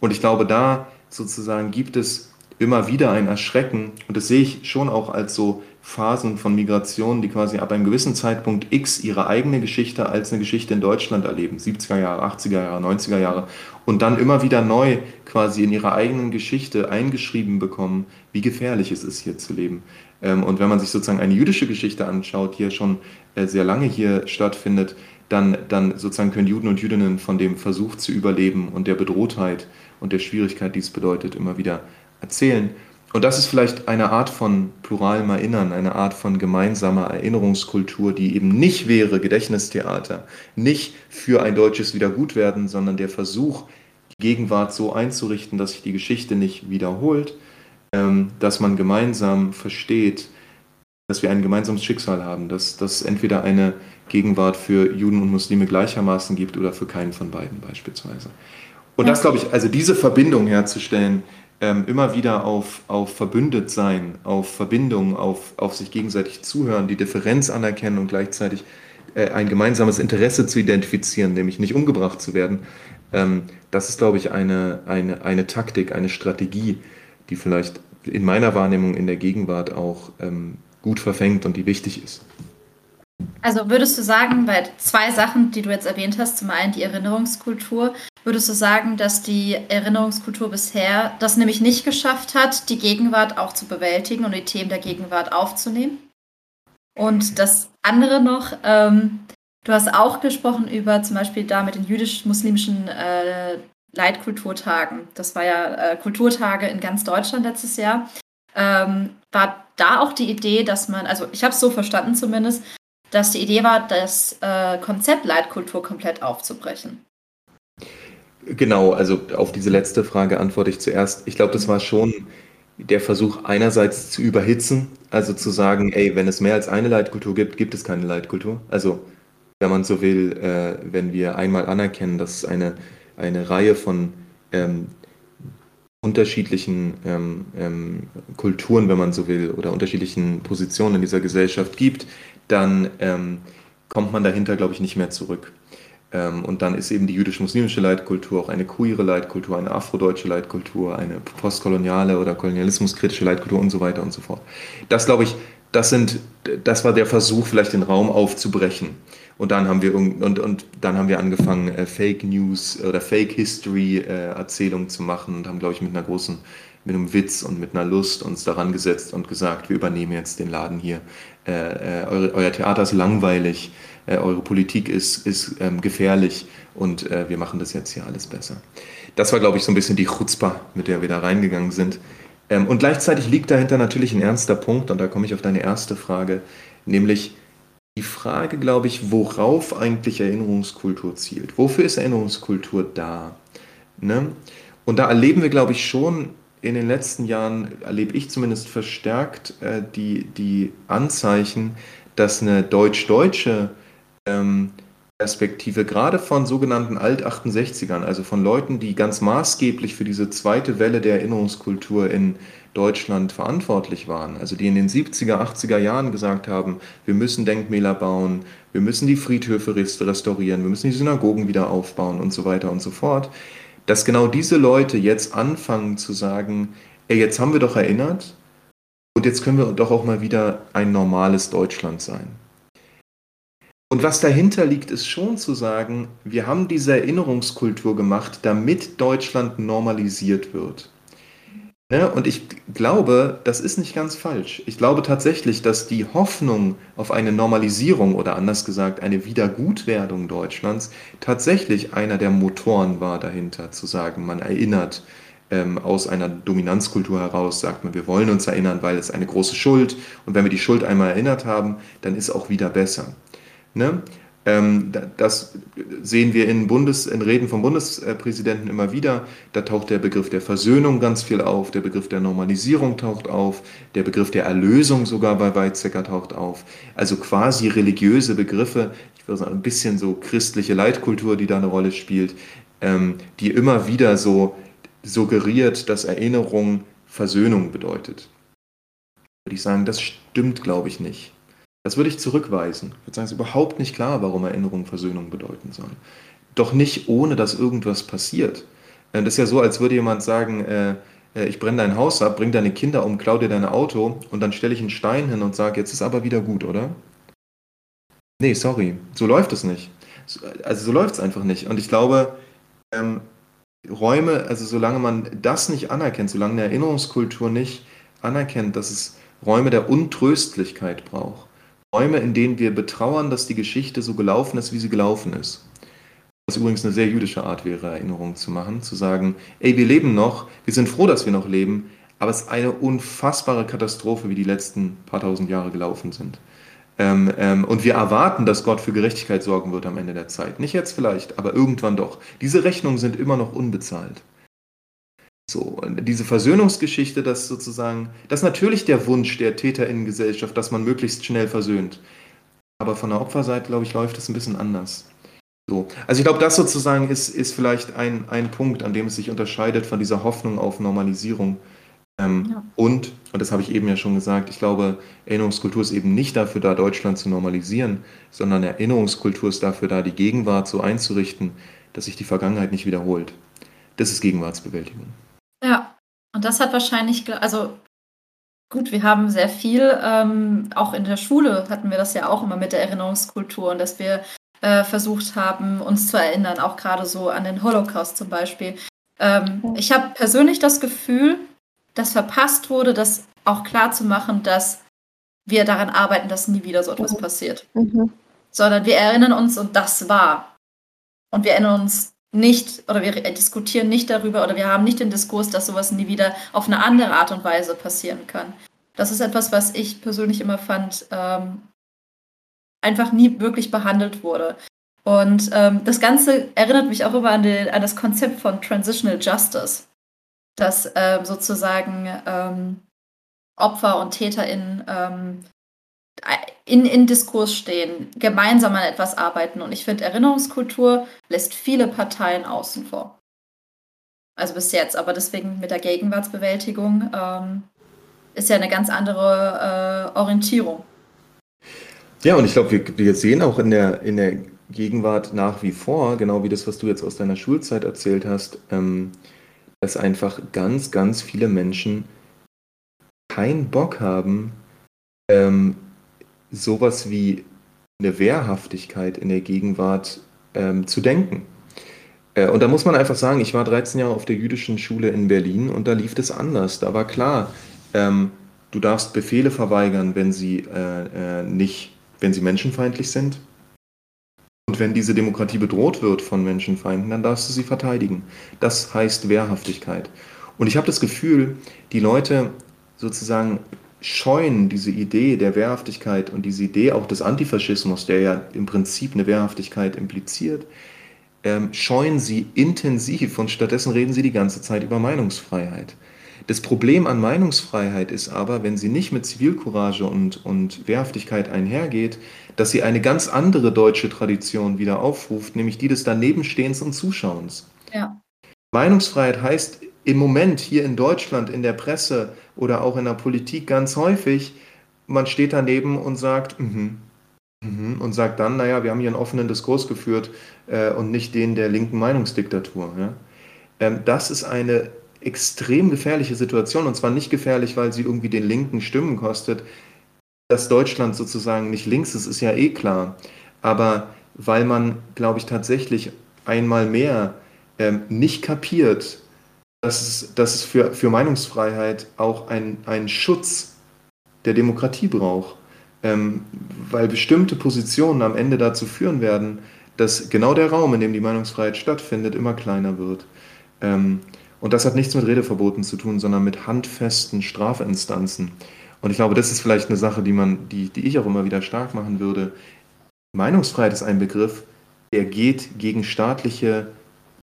Und ich glaube, da sozusagen gibt es immer wieder ein Erschrecken, und das sehe ich schon auch als so Phasen von Migration, die quasi ab einem gewissen Zeitpunkt X ihre eigene Geschichte als eine Geschichte in Deutschland erleben, 70er Jahre, 80er Jahre, 90er Jahre, und dann immer wieder neu quasi in ihrer eigenen Geschichte eingeschrieben bekommen, wie gefährlich es ist, hier zu leben. Ähm, und wenn man sich sozusagen eine jüdische Geschichte anschaut, die ja schon äh, sehr lange hier stattfindet, dann, dann sozusagen können Juden und Jüdinnen von dem Versuch zu überleben und der Bedrohtheit und der Schwierigkeit, die es bedeutet, immer wieder erzählen. Und das ist vielleicht eine Art von pluralem Erinnern, eine Art von gemeinsamer Erinnerungskultur, die eben nicht wäre Gedächtnistheater, nicht für ein deutsches Wiedergutwerden, sondern der Versuch, die Gegenwart so einzurichten, dass sich die Geschichte nicht wiederholt, ähm, dass man gemeinsam versteht, dass wir ein gemeinsames Schicksal haben, dass es entweder eine Gegenwart für Juden und Muslime gleichermaßen gibt oder für keinen von beiden beispielsweise. Und das, glaube ich, also diese Verbindung herzustellen, ähm, immer wieder auf, auf Verbündetsein, auf Verbindung, auf, auf sich gegenseitig zuhören, die Differenz anerkennen und gleichzeitig äh, ein gemeinsames Interesse zu identifizieren, nämlich nicht umgebracht zu werden, ähm, das ist, glaube ich, eine, eine, eine Taktik, eine Strategie, die vielleicht in meiner Wahrnehmung in der Gegenwart auch ähm, gut verfängt und die wichtig ist. Also würdest du sagen, bei zwei Sachen, die du jetzt erwähnt hast, zum einen die Erinnerungskultur, Würdest du sagen, dass die Erinnerungskultur bisher das nämlich nicht geschafft hat, die Gegenwart auch zu bewältigen und die Themen der Gegenwart aufzunehmen? Und das andere noch, ähm, du hast auch gesprochen über zum Beispiel da mit den jüdisch-muslimischen äh, Leitkulturtagen. Das war ja äh, Kulturtage in ganz Deutschland letztes Jahr. Ähm, war da auch die Idee, dass man, also ich habe es so verstanden zumindest, dass die Idee war, das äh, Konzept Leitkultur komplett aufzubrechen. Genau, also auf diese letzte Frage antworte ich zuerst. Ich glaube, das war schon der Versuch einerseits zu überhitzen, also zu sagen, ey, wenn es mehr als eine Leitkultur gibt, gibt es keine Leitkultur. Also wenn man so will, äh, wenn wir einmal anerkennen, dass es eine, eine Reihe von ähm, unterschiedlichen ähm, ähm, Kulturen, wenn man so will, oder unterschiedlichen Positionen in dieser Gesellschaft gibt, dann ähm, kommt man dahinter, glaube ich, nicht mehr zurück. Ähm, und dann ist eben die jüdisch-muslimische Leitkultur auch eine queere Leitkultur, eine afrodeutsche Leitkultur, eine postkoloniale oder kolonialismuskritische Leitkultur und so weiter und so fort. Das glaube ich, das sind, das war der Versuch, vielleicht den Raum aufzubrechen. Und dann haben wir und, und dann haben wir angefangen, äh, Fake News oder Fake History äh, Erzählungen zu machen und haben, glaube ich, mit einer großen, mit einem Witz und mit einer Lust uns daran gesetzt und gesagt, wir übernehmen jetzt den Laden hier. Äh, äh eure, euer Theater ist langweilig äh, eure Politik ist, ist ähm, gefährlich und äh, wir machen das jetzt hier alles besser. Das war, glaube ich, so ein bisschen die Chutzpah, mit der wir da reingegangen sind. Ähm, und gleichzeitig liegt dahinter natürlich ein ernster Punkt, und da komme ich auf deine erste Frage, nämlich die Frage, glaube ich, worauf eigentlich Erinnerungskultur zielt. Wofür ist Erinnerungskultur da? Ne? Und da erleben wir, glaube ich, schon in den letzten Jahren, erlebe ich zumindest verstärkt äh, die, die Anzeichen, dass eine deutsch-deutsche ähm, Perspektive, gerade von sogenannten Alt-68ern, also von Leuten, die ganz maßgeblich für diese zweite Welle der Erinnerungskultur in Deutschland verantwortlich waren, also die in den 70er, 80er Jahren gesagt haben, wir müssen Denkmäler bauen, wir müssen die Friedhöfe restaurieren, wir müssen die Synagogen wieder aufbauen und so weiter und so fort, dass genau diese Leute jetzt anfangen zu sagen, ey, jetzt haben wir doch erinnert und jetzt können wir doch auch mal wieder ein normales Deutschland sein. Und was dahinter liegt, ist schon zu sagen, wir haben diese Erinnerungskultur gemacht, damit Deutschland normalisiert wird. Ne? Und ich glaube, das ist nicht ganz falsch. Ich glaube tatsächlich, dass die Hoffnung auf eine Normalisierung oder anders gesagt eine Wiedergutwerdung Deutschlands tatsächlich einer der Motoren war dahinter, zu sagen, man erinnert ähm, aus einer Dominanzkultur heraus, sagt man, wir wollen uns erinnern, weil es eine große Schuld und wenn wir die Schuld einmal erinnert haben, dann ist auch wieder besser. Ne? Ähm, das sehen wir in, Bundes, in Reden vom Bundespräsidenten immer wieder. Da taucht der Begriff der Versöhnung ganz viel auf, der Begriff der Normalisierung taucht auf, der Begriff der Erlösung sogar bei Weizsäcker taucht auf. Also quasi religiöse Begriffe, ich würde sagen, ein bisschen so christliche Leitkultur, die da eine Rolle spielt, ähm, die immer wieder so suggeriert, dass Erinnerung Versöhnung bedeutet. Würde ich sagen, das stimmt, glaube ich, nicht. Das würde ich zurückweisen. Ich würde sagen, es ist überhaupt nicht klar, warum Erinnerung Versöhnung bedeuten soll. Doch nicht ohne, dass irgendwas passiert. Äh, das ist ja so, als würde jemand sagen, äh, äh, ich brenne dein Haus ab, bring deine Kinder um, klau dir dein Auto und dann stelle ich einen Stein hin und sage, jetzt ist aber wieder gut, oder? Nee, sorry, so läuft es nicht. Also so läuft es einfach nicht. Und ich glaube, ähm, Räume, also solange man das nicht anerkennt, solange eine Erinnerungskultur nicht anerkennt, dass es Räume der Untröstlichkeit braucht, Räume, in denen wir betrauern, dass die Geschichte so gelaufen ist, wie sie gelaufen ist. Was übrigens eine sehr jüdische Art wäre, Erinnerungen zu machen, zu sagen, ey, wir leben noch, wir sind froh, dass wir noch leben, aber es ist eine unfassbare Katastrophe, wie die letzten paar tausend Jahre gelaufen sind. Ähm, ähm, und wir erwarten, dass Gott für Gerechtigkeit sorgen wird am Ende der Zeit. Nicht jetzt vielleicht, aber irgendwann doch. Diese Rechnungen sind immer noch unbezahlt. So, diese Versöhnungsgeschichte, das sozusagen, das ist natürlich der Wunsch der TäterInnen-Gesellschaft, dass man möglichst schnell versöhnt. Aber von der Opferseite, glaube ich, läuft es ein bisschen anders. So. Also ich glaube, das sozusagen ist, ist vielleicht ein, ein Punkt, an dem es sich unterscheidet von dieser Hoffnung auf Normalisierung. Ähm, ja. Und, und das habe ich eben ja schon gesagt, ich glaube, Erinnerungskultur ist eben nicht dafür da, Deutschland zu normalisieren, sondern Erinnerungskultur ist dafür da, die Gegenwart so einzurichten, dass sich die Vergangenheit nicht wiederholt. Das ist Gegenwartsbewältigung. Ja, und das hat wahrscheinlich, also gut, wir haben sehr viel, ähm, auch in der Schule hatten wir das ja auch immer mit der Erinnerungskultur und dass wir äh, versucht haben, uns zu erinnern, auch gerade so an den Holocaust zum Beispiel. Ähm, ich habe persönlich das Gefühl, dass verpasst wurde, das auch klar zu machen, dass wir daran arbeiten, dass nie wieder so etwas mhm. passiert. Mhm. Sondern wir erinnern uns und das war. Und wir erinnern uns nicht oder wir diskutieren nicht darüber oder wir haben nicht den Diskurs, dass sowas nie wieder auf eine andere Art und Weise passieren kann. Das ist etwas, was ich persönlich immer fand, ähm, einfach nie wirklich behandelt wurde. Und ähm, das Ganze erinnert mich auch immer an, den, an, das Konzept von Transitional Justice, dass ähm, sozusagen ähm, Opfer und TäterInnen ähm, in, in Diskurs stehen, gemeinsam an etwas arbeiten. Und ich finde, Erinnerungskultur lässt viele Parteien außen vor. Also bis jetzt, aber deswegen mit der Gegenwartsbewältigung ähm, ist ja eine ganz andere äh, Orientierung. Ja, und ich glaube, wir, wir sehen auch in der, in der Gegenwart nach wie vor, genau wie das, was du jetzt aus deiner Schulzeit erzählt hast, ähm, dass einfach ganz, ganz viele Menschen keinen Bock haben, ähm, sowas wie eine Wehrhaftigkeit in der Gegenwart ähm, zu denken. Äh, und da muss man einfach sagen, ich war 13 Jahre auf der jüdischen Schule in Berlin und da lief das anders. Da war klar, ähm, du darfst Befehle verweigern, wenn sie äh, äh, nicht, wenn sie menschenfeindlich sind. Und wenn diese Demokratie bedroht wird von Menschenfeinden, dann darfst du sie verteidigen. Das heißt Wehrhaftigkeit. Und ich habe das Gefühl, die Leute sozusagen scheuen diese Idee der Wehrhaftigkeit und diese Idee auch des Antifaschismus, der ja im Prinzip eine Wehrhaftigkeit impliziert, ähm, scheuen sie intensiv und stattdessen reden sie die ganze Zeit über Meinungsfreiheit. Das Problem an Meinungsfreiheit ist aber, wenn sie nicht mit Zivilcourage und, und Wehrhaftigkeit einhergeht, dass sie eine ganz andere deutsche Tradition wieder aufruft, nämlich die des Danebenstehens und Zuschauens. Ja. Meinungsfreiheit heißt im Moment hier in Deutschland in der Presse oder auch in der Politik ganz häufig, man steht daneben und sagt, mhm, mhm, und sagt dann, naja, wir haben hier einen offenen Diskurs geführt äh, und nicht den der linken Meinungsdiktatur. Ja? Ähm, das ist eine extrem gefährliche Situation und zwar nicht gefährlich, weil sie irgendwie den Linken Stimmen kostet. Dass Deutschland sozusagen nicht links ist, ist ja eh klar. Aber weil man, glaube ich, tatsächlich einmal mehr ähm, nicht kapiert, dass es, dass es für, für Meinungsfreiheit auch einen Schutz der Demokratie braucht. Ähm, weil bestimmte Positionen am Ende dazu führen werden, dass genau der Raum, in dem die Meinungsfreiheit stattfindet, immer kleiner wird. Ähm, und das hat nichts mit Redeverboten zu tun, sondern mit handfesten Strafinstanzen. Und ich glaube, das ist vielleicht eine Sache, die, man, die, die ich auch immer wieder stark machen würde. Meinungsfreiheit ist ein Begriff, der geht gegen staatliche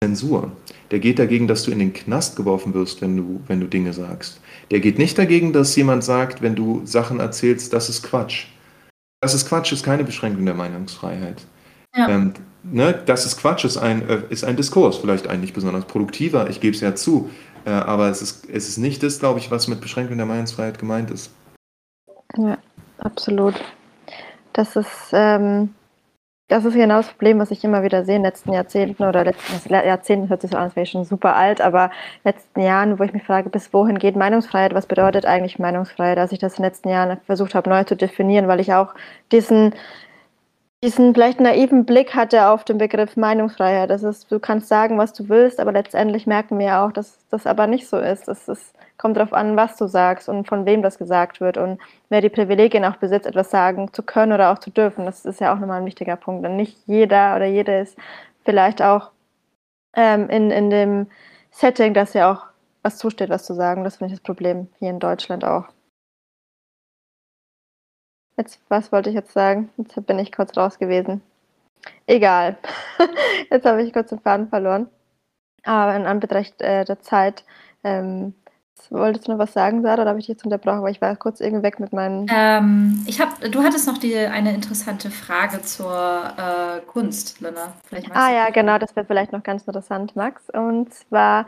Zensur. Der geht dagegen, dass du in den Knast geworfen wirst, wenn du, wenn du Dinge sagst. Der geht nicht dagegen, dass jemand sagt, wenn du Sachen erzählst, das ist Quatsch. Das ist Quatsch, ist keine Beschränkung der Meinungsfreiheit. Ja. Ähm, ne, das ist Quatsch, ist ein, äh, ist ein Diskurs, vielleicht ein nicht besonders produktiver, ich gebe es ja zu, äh, aber es ist, es ist nicht das, glaube ich, was mit Beschränkung der Meinungsfreiheit gemeint ist. Ja, absolut. Das ist, ähm, das ist genau das Problem, was ich immer wieder sehe in den letzten Jahrzehnten oder letzten Jahrzehnten hört sich so an, als wäre ich schon super alt, aber in den letzten Jahren, wo ich mich frage, bis wohin geht Meinungsfreiheit, was bedeutet eigentlich Meinungsfreiheit, als ich das in den letzten Jahren versucht habe, neu zu definieren, weil ich auch diesen, diesen vielleicht naiven Blick hatte auf den Begriff Meinungsfreiheit. Das ist, du kannst sagen, was du willst, aber letztendlich merken wir auch, dass das aber nicht so ist. Es ist, kommt darauf an, was du sagst und von wem das gesagt wird und wer die Privilegien auch besitzt, etwas sagen zu können oder auch zu dürfen. Das ist ja auch nochmal ein wichtiger Punkt. Und nicht jeder oder jede ist vielleicht auch ähm, in, in dem Setting, dass ja auch was zusteht, was zu sagen. Das finde ich das Problem hier in Deutschland auch. Jetzt, was wollte ich jetzt sagen? Jetzt bin ich kurz raus gewesen. Egal. jetzt habe ich kurz den Faden verloren. Aber in Anbetracht äh, der Zeit, ähm, wolltest du noch was sagen, Sarah, oder habe ich dich jetzt unterbrochen? Weil ich war kurz irgendwie weg mit meinen. Ähm, ich hab, du hattest noch die, eine interessante Frage zur äh, Kunst, Lena. ah ja, genau, das wäre vielleicht noch ganz interessant, Max. Und zwar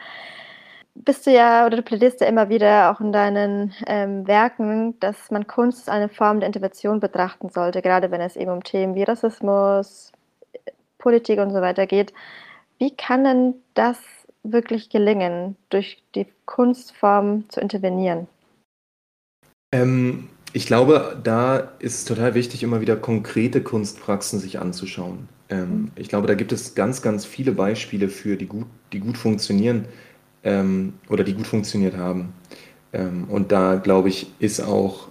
bist du ja oder du plädierst ja immer wieder auch in deinen ähm, Werken, dass man Kunst als eine Form der Intervention betrachten sollte, gerade wenn es eben um Themen wie Rassismus, Politik und so weiter geht. Wie kann denn das wirklich gelingen, durch die Kunstform zu intervenieren? Ähm, ich glaube, da ist total wichtig, immer wieder konkrete Kunstpraxen sich anzuschauen. Ähm, ich glaube, da gibt es ganz, ganz viele Beispiele für, die gut, die gut funktionieren ähm, oder die gut funktioniert haben. Ähm, und da, glaube ich, ist auch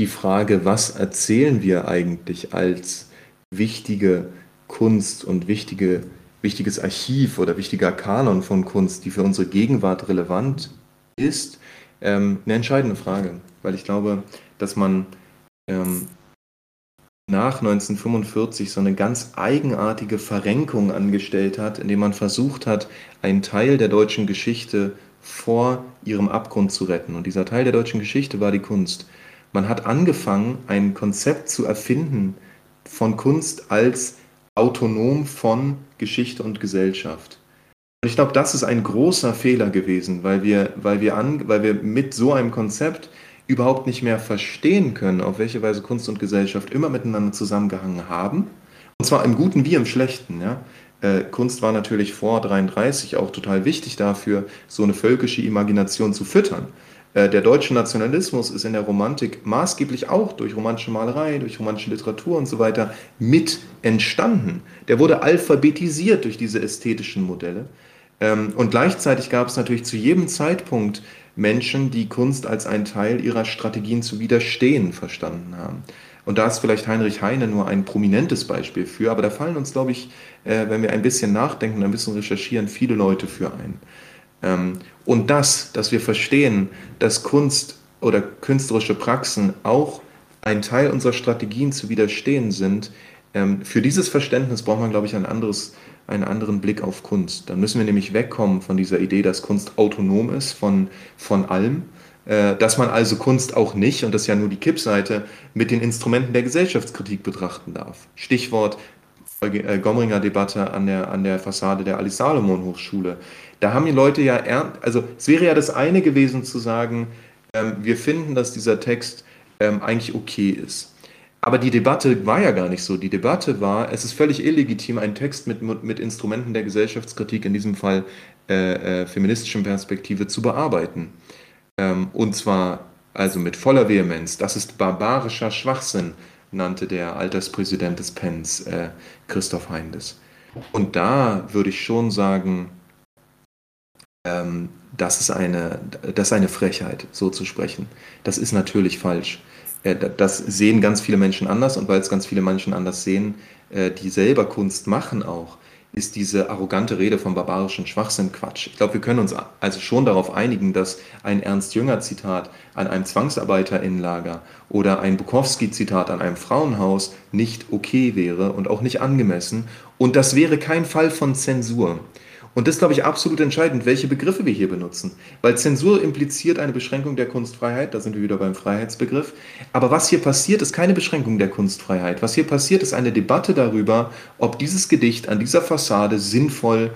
die Frage, was erzählen wir eigentlich als wichtige Kunst und wichtige, wichtiges Archiv oder wichtiger Kanon von Kunst, die für unsere Gegenwart relevant ist, ähm, eine entscheidende Frage. Weil ich glaube, dass man ähm, nach 1945 so eine ganz eigenartige Verrenkung angestellt hat, indem man versucht hat, einen Teil der deutschen Geschichte vor ihrem Abgrund zu retten. Und dieser Teil der deutschen Geschichte war die Kunst. Man hat angefangen, ein Konzept zu erfinden von Kunst als autonom von Geschichte und Gesellschaft. Und ich glaube, das ist ein großer Fehler gewesen, weil wir, weil wir, an, weil wir mit so einem Konzept überhaupt nicht mehr verstehen können, auf welche Weise Kunst und Gesellschaft immer miteinander zusammengehangen haben. Und zwar im Guten wie im Schlechten. Ja? Äh, Kunst war natürlich vor 33 auch total wichtig dafür, so eine völkische Imagination zu füttern. Äh, der deutsche Nationalismus ist in der Romantik maßgeblich auch durch romantische Malerei, durch romantische Literatur und so weiter mit entstanden. Der wurde alphabetisiert durch diese ästhetischen Modelle. Ähm, und gleichzeitig gab es natürlich zu jedem Zeitpunkt Menschen, die Kunst als einen Teil ihrer Strategien zu widerstehen verstanden haben. Und da ist vielleicht Heinrich Heine nur ein prominentes Beispiel für, aber da fallen uns, glaube ich, äh, wenn wir ein bisschen nachdenken, ein bisschen recherchieren, viele Leute für ein. Ähm, und das, dass wir verstehen, dass Kunst oder künstlerische Praxen auch ein Teil unserer Strategien zu widerstehen sind, ähm, für dieses Verständnis braucht man, glaube ich, ein anderes, einen anderen Blick auf Kunst. Dann müssen wir nämlich wegkommen von dieser Idee, dass Kunst autonom ist von, von allem, äh, dass man also Kunst auch nicht, und das ist ja nur die Kippseite, mit den Instrumenten der Gesellschaftskritik betrachten darf. Stichwort Gomringer Debatte an der, an der Fassade der Alice Salomon Hochschule. Da haben die Leute ja, also es wäre ja das eine gewesen zu sagen, ähm, wir finden, dass dieser Text ähm, eigentlich okay ist. Aber die Debatte war ja gar nicht so. Die Debatte war, es ist völlig illegitim, einen Text mit, mit Instrumenten der Gesellschaftskritik, in diesem Fall äh, äh, feministischen Perspektive, zu bearbeiten. Ähm, und zwar also mit voller Vehemenz. Das ist barbarischer Schwachsinn, nannte der Alterspräsident des Pens, äh, Christoph Heindes. Und da würde ich schon sagen, ähm, das, ist eine, das ist eine Frechheit, so zu sprechen. Das ist natürlich falsch. Äh, das sehen ganz viele Menschen anders und weil es ganz viele Menschen anders sehen, äh, die selber Kunst machen auch, ist diese arrogante Rede vom barbarischen Schwachsinn Quatsch. Ich glaube, wir können uns also schon darauf einigen, dass ein Ernst-Jünger-Zitat an einem Zwangsarbeiterinnenlager oder ein Bukowski-Zitat an einem Frauenhaus nicht okay wäre und auch nicht angemessen. Und das wäre kein Fall von Zensur. Und das ist, glaube ich, absolut entscheidend, welche Begriffe wir hier benutzen. Weil Zensur impliziert eine Beschränkung der Kunstfreiheit, da sind wir wieder beim Freiheitsbegriff. Aber was hier passiert, ist keine Beschränkung der Kunstfreiheit. Was hier passiert, ist eine Debatte darüber, ob dieses Gedicht an dieser Fassade sinnvoll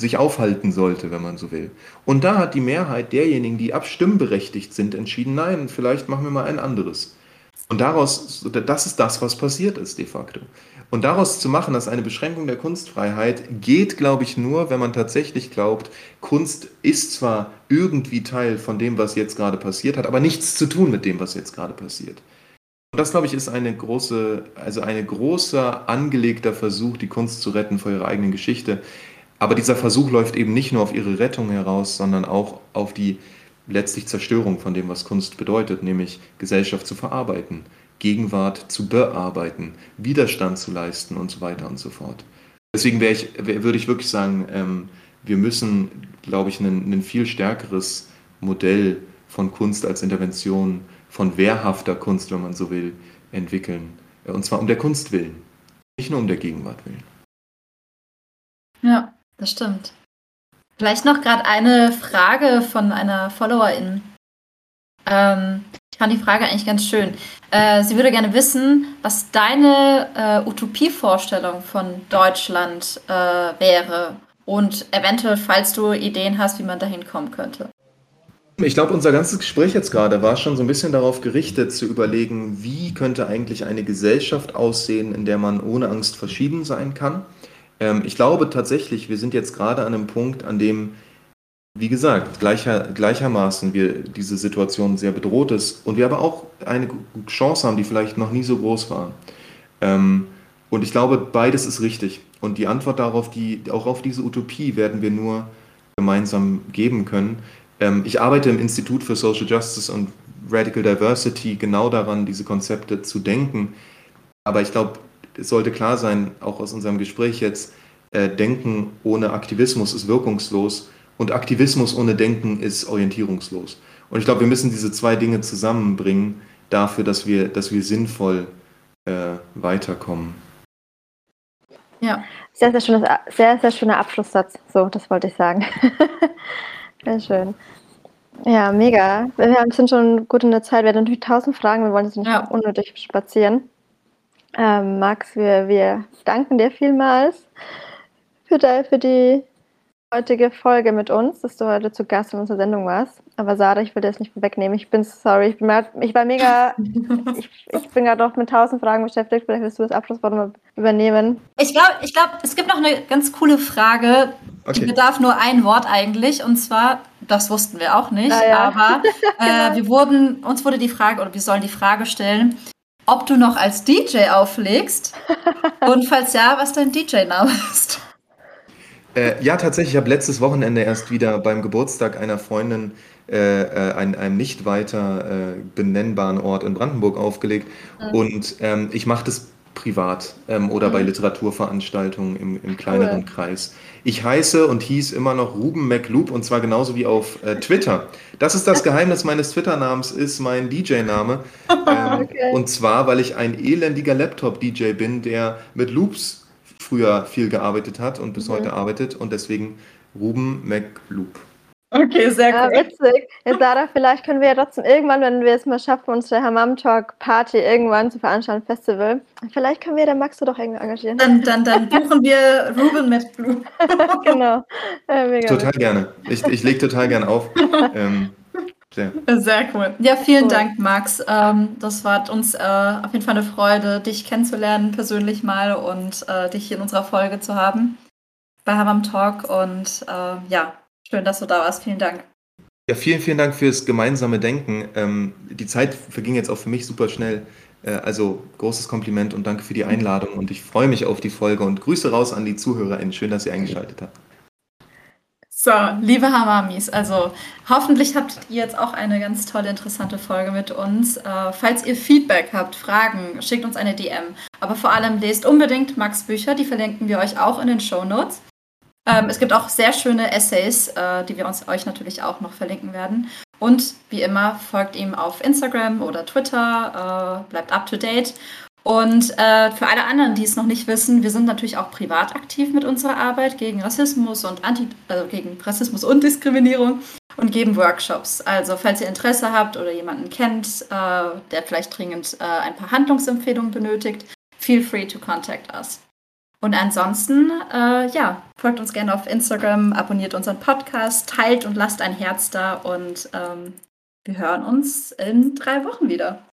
sich aufhalten sollte, wenn man so will. Und da hat die Mehrheit derjenigen, die abstimmberechtigt sind, entschieden, nein, vielleicht machen wir mal ein anderes. Und daraus, das ist das, was passiert ist de facto. Und daraus zu machen, dass eine Beschränkung der Kunstfreiheit geht, glaube ich, nur, wenn man tatsächlich glaubt, Kunst ist zwar irgendwie Teil von dem, was jetzt gerade passiert, hat aber nichts zu tun mit dem, was jetzt gerade passiert. Und das, glaube ich, ist eine große, also ein großer angelegter Versuch, die Kunst zu retten vor ihrer eigenen Geschichte. Aber dieser Versuch läuft eben nicht nur auf ihre Rettung heraus, sondern auch auf die letztlich Zerstörung von dem, was Kunst bedeutet, nämlich Gesellschaft zu verarbeiten, Gegenwart zu bearbeiten, Widerstand zu leisten und so weiter und so fort. Deswegen ich, würde ich wirklich sagen, ähm, wir müssen, glaube ich, ein, viel stärkeres Modell von Kunst als Intervention, von wehrhafter Kunst, wenn man so will, entwickeln. Und zwar um der Kunst willen, nicht nur um der Gegenwart willen. Ja, das stimmt. Vielleicht noch gerade eine Frage von einer Followerin. Ähm, fand die Frage eigentlich ganz schön. Äh, sie würde gerne wissen, was deine äh, Utopievorstellung von Deutschland äh, wäre und eventuell, falls du Ideen hast, wie man dahin kommen könnte. Ich glaube, unser ganzes Gespräch jetzt gerade war schon so ein bisschen darauf gerichtet, zu überlegen, wie könnte eigentlich eine Gesellschaft aussehen, in der man ohne Angst verschieden sein kann. Ähm, ich glaube tatsächlich, wir sind jetzt gerade an einem Punkt, an dem wie gesagt, gleicher, gleichermaßen wir diese Situation sehr bedroht ist und wir aber auch eine Chance haben, die vielleicht noch nie so groß war. Ähm, und ich glaube, beides ist richtig. Und die Antwort darauf, die, auch auf diese Utopie, werden wir nur gemeinsam geben können. Ähm, ich arbeite im Institut für Social Justice und Radical Diversity genau daran, diese Konzepte zu denken. Aber ich glaube, es sollte klar sein, auch aus unserem Gespräch jetzt, äh, Denken ohne Aktivismus ist wirkungslos und Aktivismus ohne Denken ist orientierungslos. Und ich glaube, wir müssen diese zwei Dinge zusammenbringen dafür, dass wir, dass wir sinnvoll äh, weiterkommen. Ja. Sehr, sehr, schönes, sehr, sehr schöner Abschlusssatz. So, das wollte ich sagen. sehr schön. Ja, mega. Wir sind schon gut in der Zeit. Wir haben natürlich tausend Fragen. Wir wollen jetzt nicht ja. unnötig spazieren. Ähm, Max, wir, wir danken dir vielmals für, die, für die heutige Folge mit uns, dass du heute zu Gast in unserer Sendung warst. Aber Sarah, ich will das nicht wegnehmen. Ich bin sorry. Ich, bin mal, ich war mega. ich, ich bin gerade noch mit tausend Fragen beschäftigt. Vielleicht willst du das Abschlusswort mal übernehmen. Ich glaube, ich glaub, es gibt noch eine ganz coole Frage. Okay. Die bedarf nur ein Wort eigentlich. Und zwar, das wussten wir auch nicht, ah, ja. aber äh, genau. wir wurden, uns wurde die Frage, oder wir sollen die Frage stellen, ob du noch als DJ auflegst. und falls ja, was dein DJ-Name ist. Äh, ja, tatsächlich. Ich habe letztes Wochenende erst wieder beim Geburtstag einer Freundin äh, äh, an einem nicht weiter äh, benennbaren Ort in Brandenburg aufgelegt. Mhm. Und ähm, ich mache das privat ähm, oder bei Literaturveranstaltungen im, im kleineren Kreis. Ich heiße und hieß immer noch Ruben McLoop und zwar genauso wie auf äh, Twitter. Das ist das Geheimnis meines Twitter-Namens, ist mein DJ-Name. Ähm, Okay. Und zwar, weil ich ein elendiger Laptop-DJ bin, der mit Loops früher viel gearbeitet hat und bis heute arbeitet und deswegen Ruben McLoop. Okay, sehr Ja, cool. witzig. Ja, Sarah, vielleicht können wir ja trotzdem irgendwann, wenn wir es mal schaffen, unsere Hammam Talk Party irgendwann zu veranstalten, Festival. Vielleicht können wir den Max doch irgendwie engagieren. Dann, dann, dann buchen wir Ruben mit Blue. genau. Äh, mega Total witzig. gerne. Ich, ich lege total gerne auf. Ähm, sehr. Sehr cool. Ja, vielen Cool. Dank, Max. Ähm, das war uns äh, auf jeden Fall eine Freude, dich kennenzulernen persönlich mal und äh, dich hier in unserer Folge zu haben bei Hamam Talk. Und äh, ja, schön, dass du da warst. Vielen Dank. Ja, vielen, vielen Dank fürs gemeinsame Denken. Ähm, die Zeit verging jetzt auch für mich super schnell. Äh, also großes Kompliment und danke für die Einladung und ich freue mich auf die Folge und Grüße raus an die ZuhörerInnen. Schön, dass ihr eingeschaltet habt. So, liebe Hamamis, also hoffentlich habt ihr jetzt auch eine ganz tolle, interessante Folge mit uns. Äh, falls ihr Feedback habt, Fragen, schickt uns eine DM. Aber vor allem lest unbedingt Max Bücher, die verlinken wir euch auch in den Show Notes. Ähm, es gibt auch sehr schöne Essays, äh, die wir uns euch natürlich auch noch verlinken werden. Und wie immer, folgt ihm auf Instagram oder Twitter, äh, bleibt up to date. Und äh, für alle anderen, die es noch nicht wissen, wir sind natürlich auch privat aktiv mit unserer Arbeit gegen Rassismus und Anti also gegen Rassismus und Diskriminierung und geben Workshops. Also falls ihr Interesse habt oder jemanden kennt, äh, der vielleicht dringend äh, ein paar Handlungsempfehlungen benötigt, feel free to contact us. Und ansonsten, äh, ja, folgt uns gerne auf Instagram, abonniert unseren Podcast, teilt und lasst ein Herz da und ähm, wir hören uns in drei Wochen wieder.